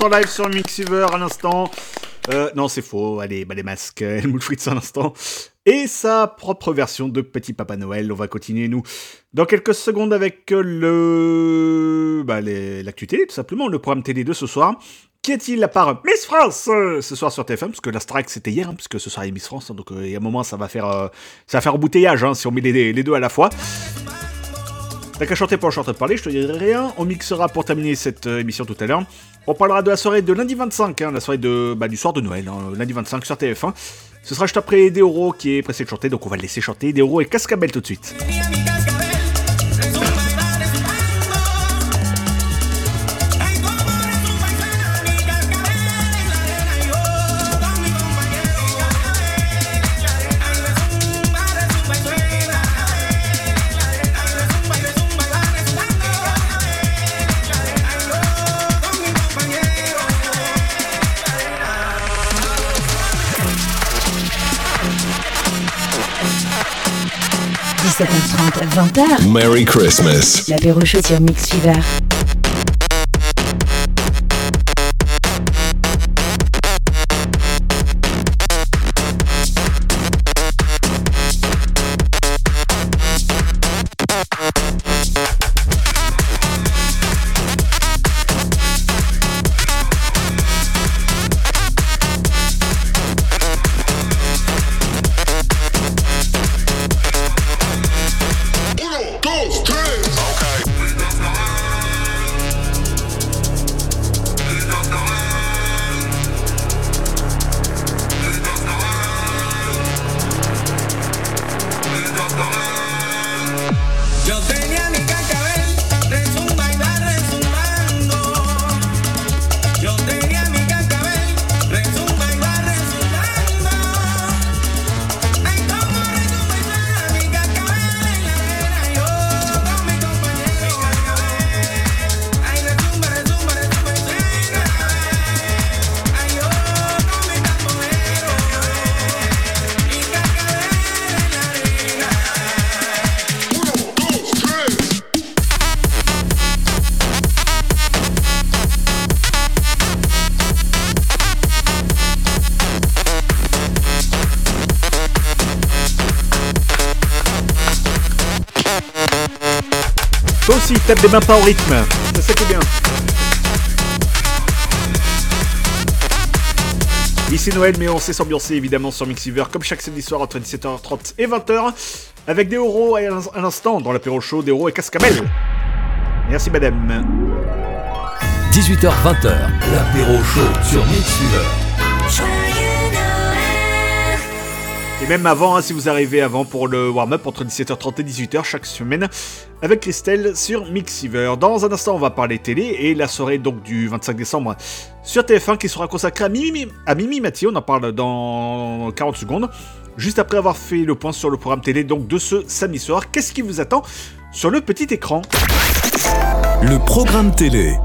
En live sur Mixiver à l'instant. Euh, non, c'est faux, allez, bah les masques, Helmut Fritz à l'instant. Et sa propre version de Petit Papa Noël. On va continuer, nous, dans quelques secondes avec le. Bah, les- l'actualité, tout simplement, le programme télé de ce soir. Qui est-il à part Miss France euh, ce soir sur TF1 Parce que la strike c'était hier, hein, puisque ce soir il Miss France. hein, donc euh, il y a un moment, ça va faire, ça va faire embouteillage hein, si on met les, deux à la fois. T'as qu'à chanter pour chanter de parler, je te dirai rien. On mixera pour terminer cette émission tout à l'heure. On parlera de la soirée de lundi 25, hein, la soirée de, bah, du soir de Noël, hein, lundi 25 sur TF1. Ce sera juste après Deoro qui est pressé de chanter, donc on va le laisser chanter. Deoro et Cascabel tout de suite. – 17h30, 20h. Merry Christmas. L'apéro chaud sur Mix Fever. Tape des mains pas au rythme. C'est ça qui est bien. Ici Noël, mais on sait s'ambiancer évidemment sur Mixiver comme chaque samedi soir entre 17h30 et 20h avec des euros à l'in- à l'instant dans l'apéro chaud, des euros et Cascamel. Merci madame. 18h20h, l'apéro chaud sur Mixfever. Et même avant, hein, si vous arrivez avant pour le warm-up entre 17h30 et 18h chaque semaine avec Christelle sur Mixiver. Dans un instant, on va parler télé et la soirée donc du 25 décembre sur TF1 qui sera consacrée à Mimi, à Mimi Mathieu. On en parle dans 40 secondes. Juste après avoir fait le point sur le programme télé donc de ce samedi soir, qu'est-ce qui vous attend sur le petit écran? Le programme télé.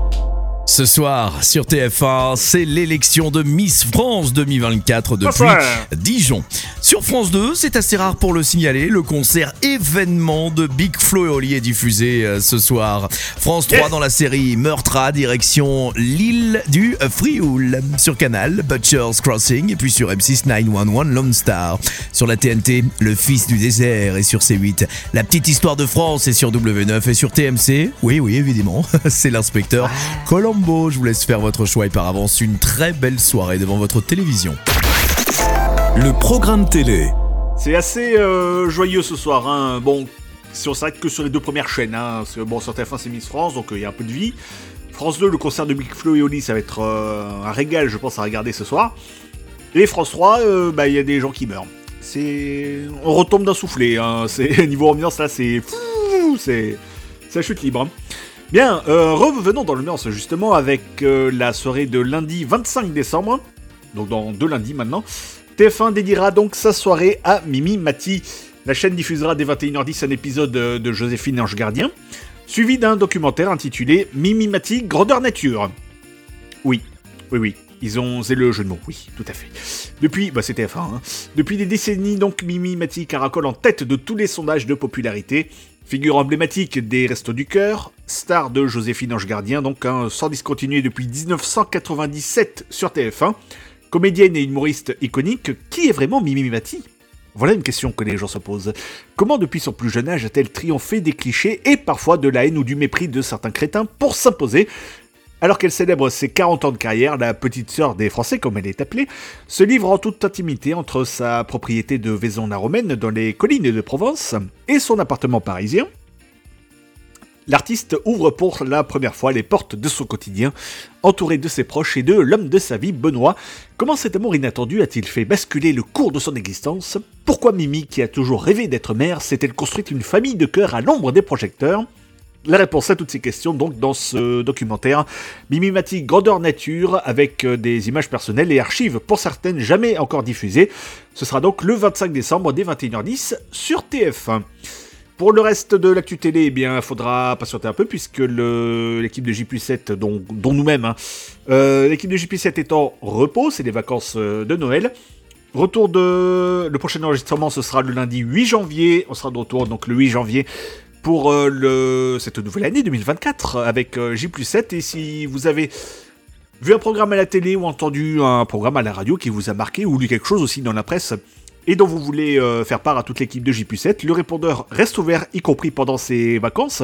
Ce soir, sur TF1, c'est l'élection de Miss France 2024 depuis Bonsoir. Dijon. Sur France 2, c'est assez rare pour le signaler, le concert événement de Big Flo et Oli est diffusé euh, ce soir. France 3 dans la série Meurtra, direction l'île du Frioul. Sur Canal, Butcher's Crossing, et puis sur M6 911 Lone Star. Sur la TNT, Le Fils du désert, et sur C8, La petite histoire de France est sur W9 et sur TMC. Oui, oui, évidemment, c'est l'inspecteur Colombo. Je vous laisse faire votre choix et par avance une très belle soirée devant votre télévision. Le programme télé. C'est assez euh, joyeux ce soir. Hein. Bon, si on s'arrête que sur les deux premières chaînes. Hein. Bon, sur TF1 c'est Miss France, donc euh, il y a un peu de vie. France 2, le concert de Big Flo et Oli, ça va être euh, un régal, je pense, à regarder ce soir. Et France 3, euh, bah, il y a des gens qui meurent. C'est, on retombe d'un soufflet. Hein. Niveau ambiance là, c'est c'est, c'est la chute libre. Bien, euh, revenons dans l'ambiance justement avec euh, la soirée de lundi 25 décembre. Donc dans deux lundis maintenant. TF1 dédiera donc sa soirée à Mimi Mati. La chaîne diffusera dès 21h10 un épisode euh, de Joséphine Ange Gardien, suivi d'un documentaire intitulé Mimi Mati, grandeur nature. Oui, oui, oui. Ils ont osé le jeu de mots, oui, tout à fait. Depuis, bah c'était TF1, hein. Depuis des décennies, donc, Mimi Mati caracole en tête de tous les sondages de popularité. Figure emblématique des Restos du Cœur, star de Joséphine Ange Gardien, donc hein, sans discontinuer depuis 1997 sur TF1. Comédienne et humoriste iconique, qui est vraiment Mimi Mati Voilà une question que les gens se posent. Comment depuis son plus jeune âge a-t-elle triomphé des clichés et parfois de la haine ou du mépris de certains crétins pour s'imposer? Alors qu'elle célèbre ses 40 ans de carrière, la petite sœur des Français, comme elle est appelée, se livre en toute intimité entre sa propriété de Vaison-la-Romaine dans les collines de Provence et son appartement parisien. L'artiste ouvre pour la première fois les portes de son quotidien, entouré de ses proches et de l'homme de sa vie, Benoît. Comment cet amour inattendu a-t-il fait basculer le cours de son existence? Pourquoi Mimi, qui a toujours rêvé d'être mère, s'est-elle construite une famille de cœur à l'ombre des projecteurs? La réponse à toutes ces questions, donc, dans ce documentaire Mimimati Grandeur Nature, avec euh, des images personnelles et archives, pour certaines jamais encore diffusées. Ce sera donc le 25 décembre dès 21h10 sur TF1. Pour le reste de l'actu télé, eh bien, faudra patienter un peu puisque l'équipe de J7, dont, nous-mêmes, hein, euh, l'équipe de J7 est en repos, c'est les vacances euh, de Noël. Retour de. Le prochain enregistrement, ce sera le lundi 8 janvier. On sera de retour donc le 8 janvier pour euh, cette nouvelle année 2024 avec euh, J7. Et si vous avez vu un programme à la télé ou entendu un programme à la radio qui vous a marqué ou lu quelque chose aussi dans la presse et dont vous voulez euh, faire part à toute l'équipe de J7, le répondeur reste ouvert, y compris pendant ces vacances.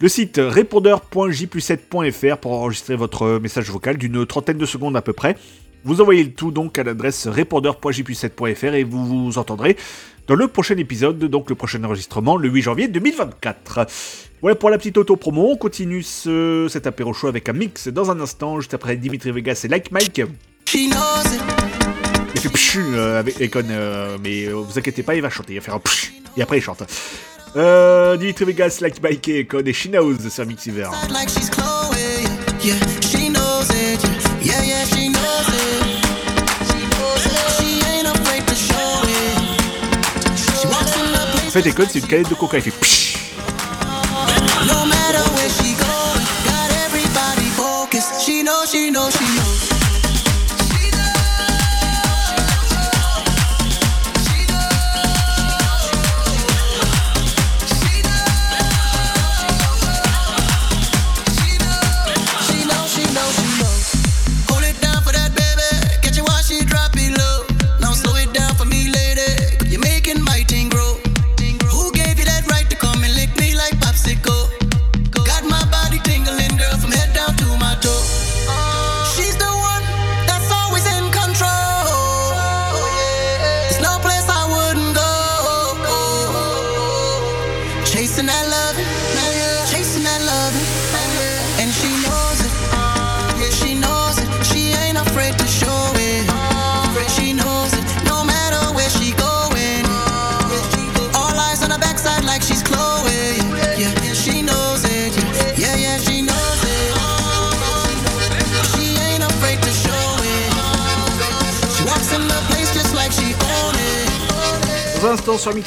Le site répondeur.j7.fr pour enregistrer votre message vocal d'une trentaine de secondes à peu près. Vous envoyez le tout donc à l'adresse répondeur.j7.fr et vous vous entendrez dans le prochain épisode, donc le prochain enregistrement, le 8 janvier 2024. Voilà pour la petite auto-promo. On continue ce, cet apéro show avec un mix dans un instant, juste après Dimitri Vegas et Like Mike. Il fait pchu euh, avec Econ, euh, mais euh, vous inquiétez pas, il va chanter, il va faire un pchu, et après il chante. Dimitri Vegas, Like Mike et Econ et She Knows sur Mixiver. like fait, Econ, c'est une canette de coca, il fait.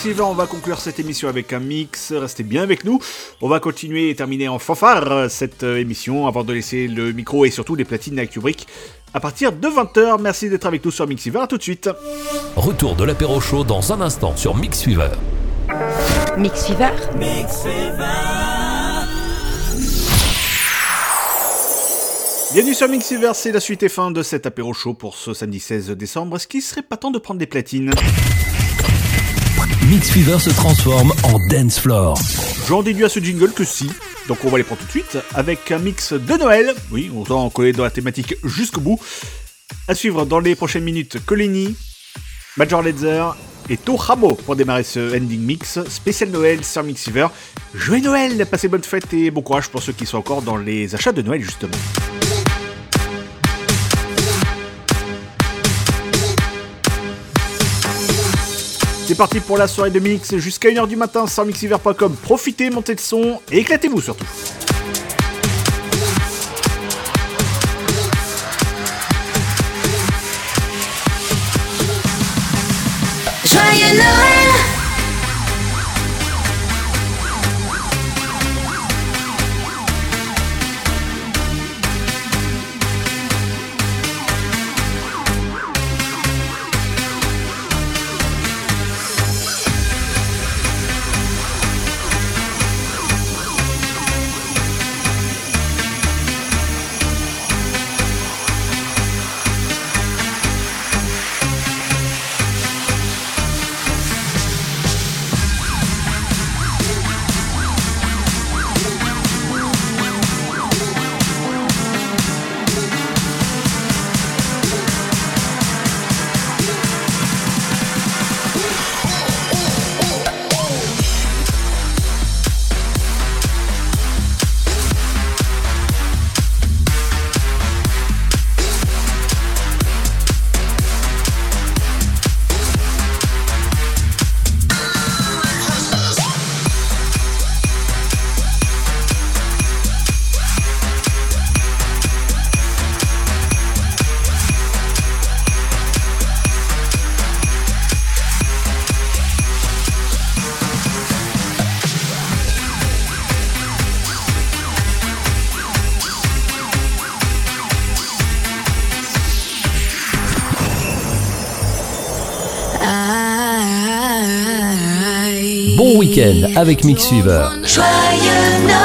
Mixiver, on va conclure cette émission avec un mix. Restez bien avec nous. On va continuer et terminer en fanfare euh, cette euh, émission avant de laisser le micro et surtout les platines à Kubrick à partir de 20h. Merci d'être avec nous sur Mixiver. À tout de suite. Retour de l'apéro chaud dans un instant sur Mix Fever. Mix Fever. Bienvenue sur Mixiver, c'est la suite et fin de cet apéro chaud pour ce samedi 16 décembre. Est-ce qu'il serait pas temps de prendre des platines? Mix Fever se transforme en dance floor. J'en déduis à ce jingle que si. Donc on va les prendre tout de suite avec un mix de Noël. Oui, on s'en coller dans la thématique jusqu'au bout. À suivre dans les prochaines minutes Colini, Major Lazer et Toramo pour démarrer ce ending mix spécial Noël sur Mixiver. Joyeux Noël, passez bonne fête et bon courage pour ceux qui sont encore dans les achats de Noël justement. C'est parti pour la soirée de mix jusqu'à 1h du matin sur mixiver.com. Profitez, montez le son et éclatez-vous surtout. Week-end avec Mix Fever. Joyeux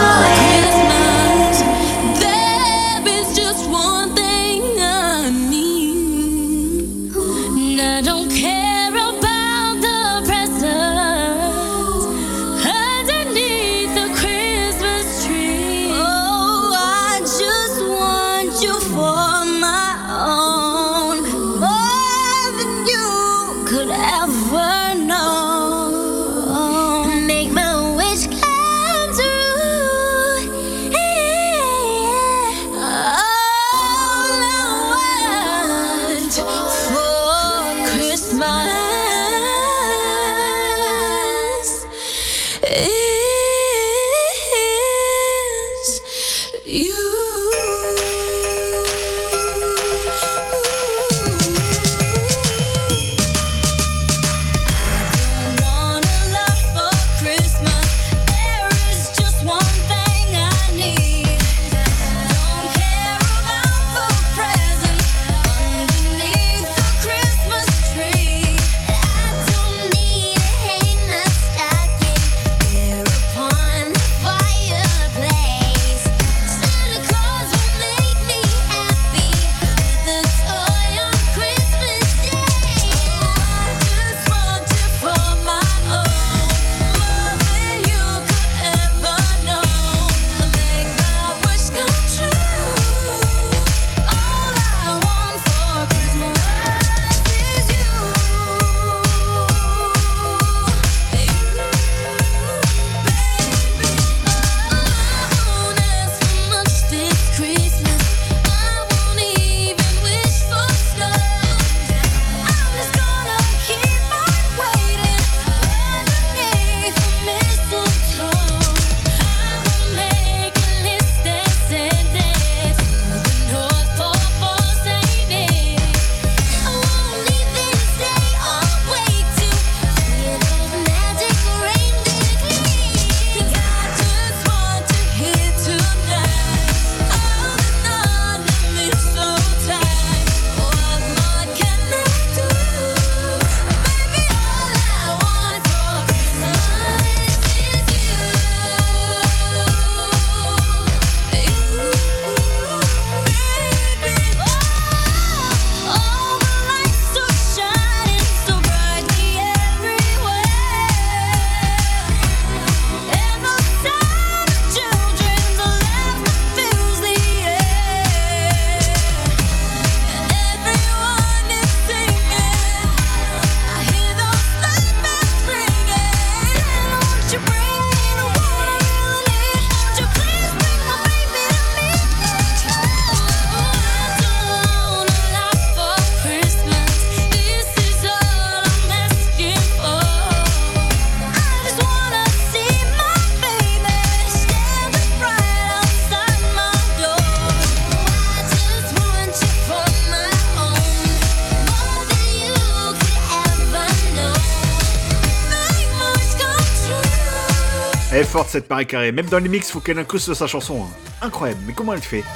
Elle est forte cette Marie Carré. Même dans les mix, faut qu'elle incruste sa chanson. hein. Incroyable. Mais comment elle fait –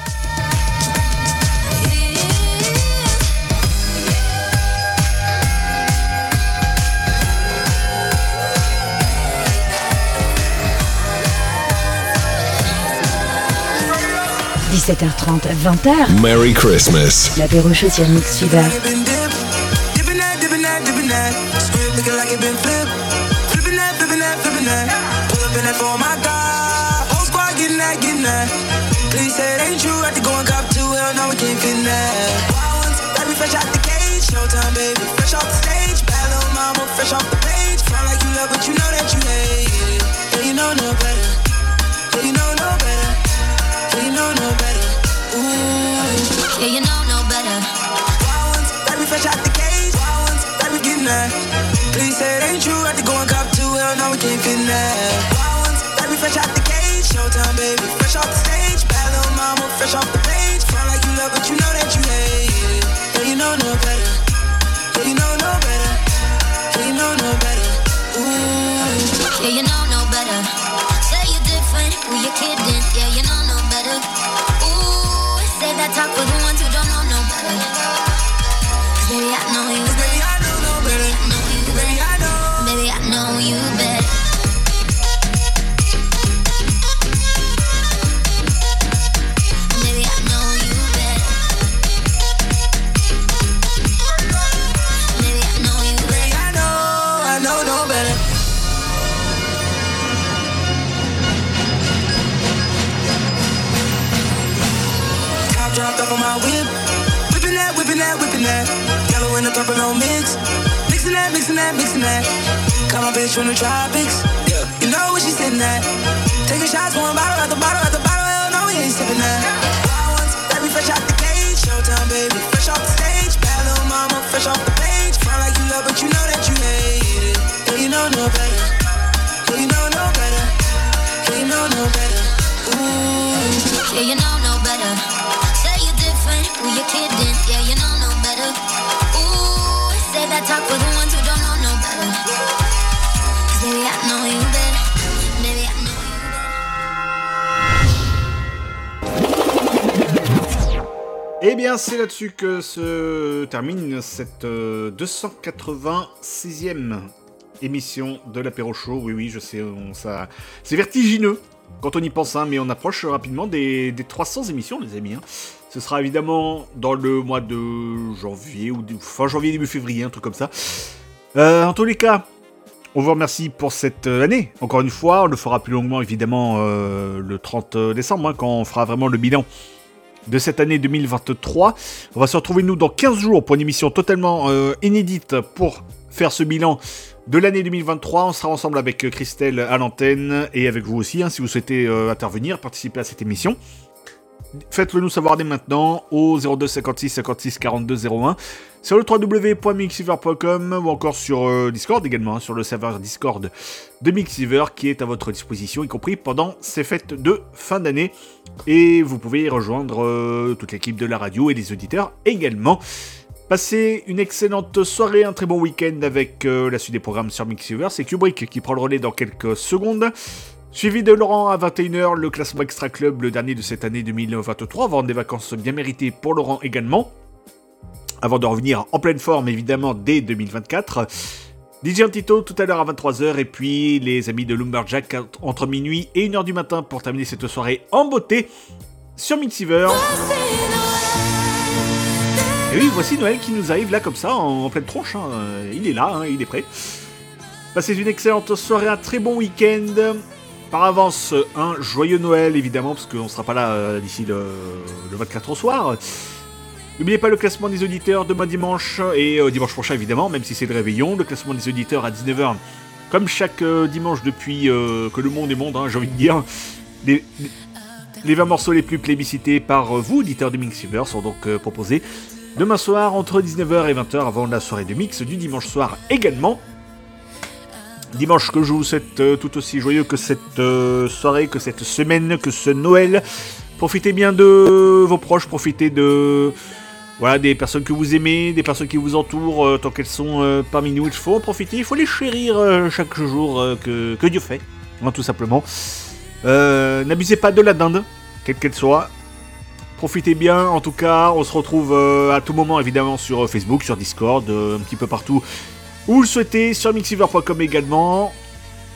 17h30, 20h. Merry Christmas. L'apéro chaud sur Mix Fever. In that for my God. Whole squad getting that, getting that. Please say it ain't true. Had to go and cop two. Hell no, we can't fit in that. Wild ones, baby, fresh out the cage. Showtime, baby, fresh off the stage. Bad little mama, fresh off the page. Front like you love, but you know that you hate it. Yeah, you know no better. Yeah, you know no better. Yeah, you know no better. Ooh. Yeah, you know no better. Wild ones, baby, fresh out the cage. Wild ones, baby, getting that. Please say it ain't true. Had to go and cop two. Hell no, we can't fit in that. Baby, fresh out the cage. Showtime, baby, fresh off the stage. Bad little mama, fresh off the page. Front like you love, but you know that you hate it. Yeah, you know no better. Yeah, you know no better. Yeah, you know no better. Ooh. Yeah, you know no better. Say you're different, who you kidding? Yeah, you know no better. Ooh, say that talk for the ones who don't know no better. 'Cause baby, I know you better. I know no better. Baby, I know. Baby, I know you better. Yellow and the purple no mix. Mixing that, mixing that, mixing that. Got my bitch from the tropics. Yeah. You know what she sitting at. Taking shots, one bottle at the bottle at the bottle. Hell no, we ain't sipping that. Wild ones, baby, fresh out the cage. Showtime, baby, fresh off the stage. Bad little mama, fresh off the page. Front like you love, but you know that you hate it. Yeah, you know no better. Yeah, you know no better. Yeah, you know no better. Ooh. Yeah, you know no better. Say you're different, who you kidding? Yeah, you know no better. Know Eh bien, c'est là-dessus que se termine cette euh, 286e émission de l'apéro show. Oui, oui, je sais, on- ça, c'est vertigineux quand on y pense, hein, mais on approche rapidement des, des 300 émissions, les amis. hein. Ce sera évidemment dans le mois de janvier ou fin janvier début février, un truc comme ça. Euh, en tous les cas, on vous remercie pour cette euh, année. Encore une fois, on le fera plus longuement évidemment euh, le 30 décembre, hein, quand on fera vraiment le bilan de cette année 2023. On va se retrouver nous dans 15 jours pour une émission totalement inédite pour faire ce bilan de l'année 2023. On sera ensemble avec Christelle à l'antenne et avec vous aussi hein, si vous souhaitez intervenir, participer à cette émission. Faites-le nous savoir dès maintenant au 02 56 56 42 01 sur le www.mixiver.com ou encore sur euh, Discord également, hein, sur le serveur Discord de Mixiver qui est à votre disposition, y compris pendant ces fêtes de fin d'année. Et vous pouvez y rejoindre euh, toute l'équipe de la radio et les auditeurs également. Passez une excellente soirée, un très bon week-end avec euh, la suite des programmes sur Mixiver. C'est Kubrick qui prend le relais dans quelques secondes. Suivi de Laurent à 21h, le classement Extra Club, le dernier de cette année 2023, avant des vacances bien méritées pour Laurent également. Avant de revenir en pleine forme, évidemment, dès 2024. DJ Antito tout à l'heure à 23h, et puis les amis de Lumberjack entre minuit et 1h du matin pour terminer cette soirée en beauté sur Mixiver. Et oui, voici Noël qui nous arrive là comme ça, en, pleine tronche. hein. Il est là, hein, il est prêt. Passez une excellente soirée, un très bon week-end. Par avance, un joyeux Noël évidemment, parce qu'on ne sera pas là euh, d'ici le, le 24 au soir. N'oubliez pas le classement des auditeurs demain dimanche et euh, dimanche prochain évidemment, même si c'est le réveillon. Le classement des auditeurs à 19h, comme chaque euh, dimanche depuis que le monde est monde, hein, j'ai envie de dire. Les, les 20 morceaux les plus plébiscités par vous, auditeurs de Mixiver, sont donc proposés demain soir entre 19h et 20h avant la soirée de mix du dimanche soir également. Dimanche que je vous souhaite tout aussi joyeux que cette euh, soirée, que cette semaine, que ce Noël. Profitez bien de vos proches, profitez de voilà des personnes que vous aimez, des personnes qui vous entourent euh, tant qu'elles sont euh, parmi nous. Il faut en profiter, il faut les chérir chaque jour que, que Dieu fait. Hein, tout simplement. N'abusez pas de la dinde, quelle qu'elle soit. Profitez bien, en tout cas, on se retrouve à tout moment évidemment sur Facebook, sur Discord, un petit peu partout vous le souhaitez, sur mixiver.com également.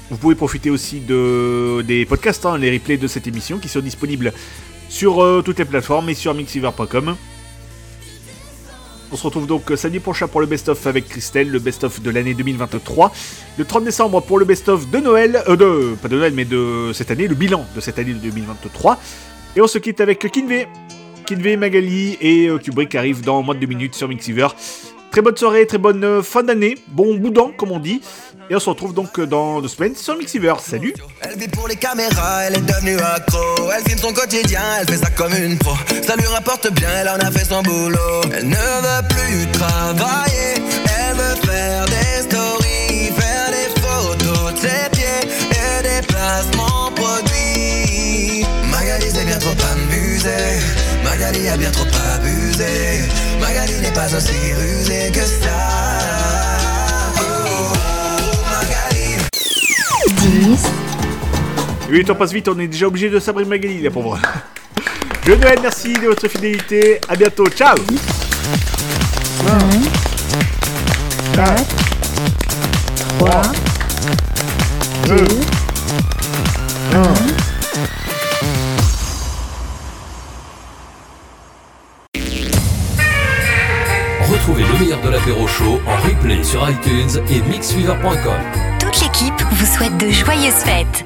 Vous pouvez profiter aussi de, des podcasts, hein, les replays de cette émission qui sont disponibles sur euh, toutes les plateformes et sur mixiver.com. On se retrouve donc euh, samedi prochain pour le best-of avec Christelle, le best-of de l'année 2023. Le 30 décembre pour le best-of de Noël, euh, de, pas de Noël, mais de cette année, le bilan de cette année 2023. Et on se quitte avec Kinvey. Kinvey, Magali et Kubrick arrivent dans moins de deux minutes sur Mixiver. Très bonne soirée, très bonne euh, fin d'année, bon boudin comme on dit. Et on se retrouve donc euh, dans deux semaines sur Mixiver. Salut Elle vit pour les caméras, elle est devenue accro. Elle filme son quotidien, elle fait ça comme une pro. Ça lui rapporte bien, elle en a fait son boulot. Elle ne veut plus travailler, elle veut faire des stories, faire des photos de ses pieds et des placements produits. Magali c'est bien trop amusé, Magali a bien trop abusé. Magali n'est pas aussi rusée que ça. Oh, Magali. 10, Oui, le temps passe vite, on est déjà obligé de sabrer Magali, la pauvre. Je Noël, merci de votre fidélité. À bientôt, ciao 4, 3, 2, 1. De l'apéro chaud en replay sur iTunes et mixfever.com. Toute l'équipe vous souhaite de joyeuses fêtes.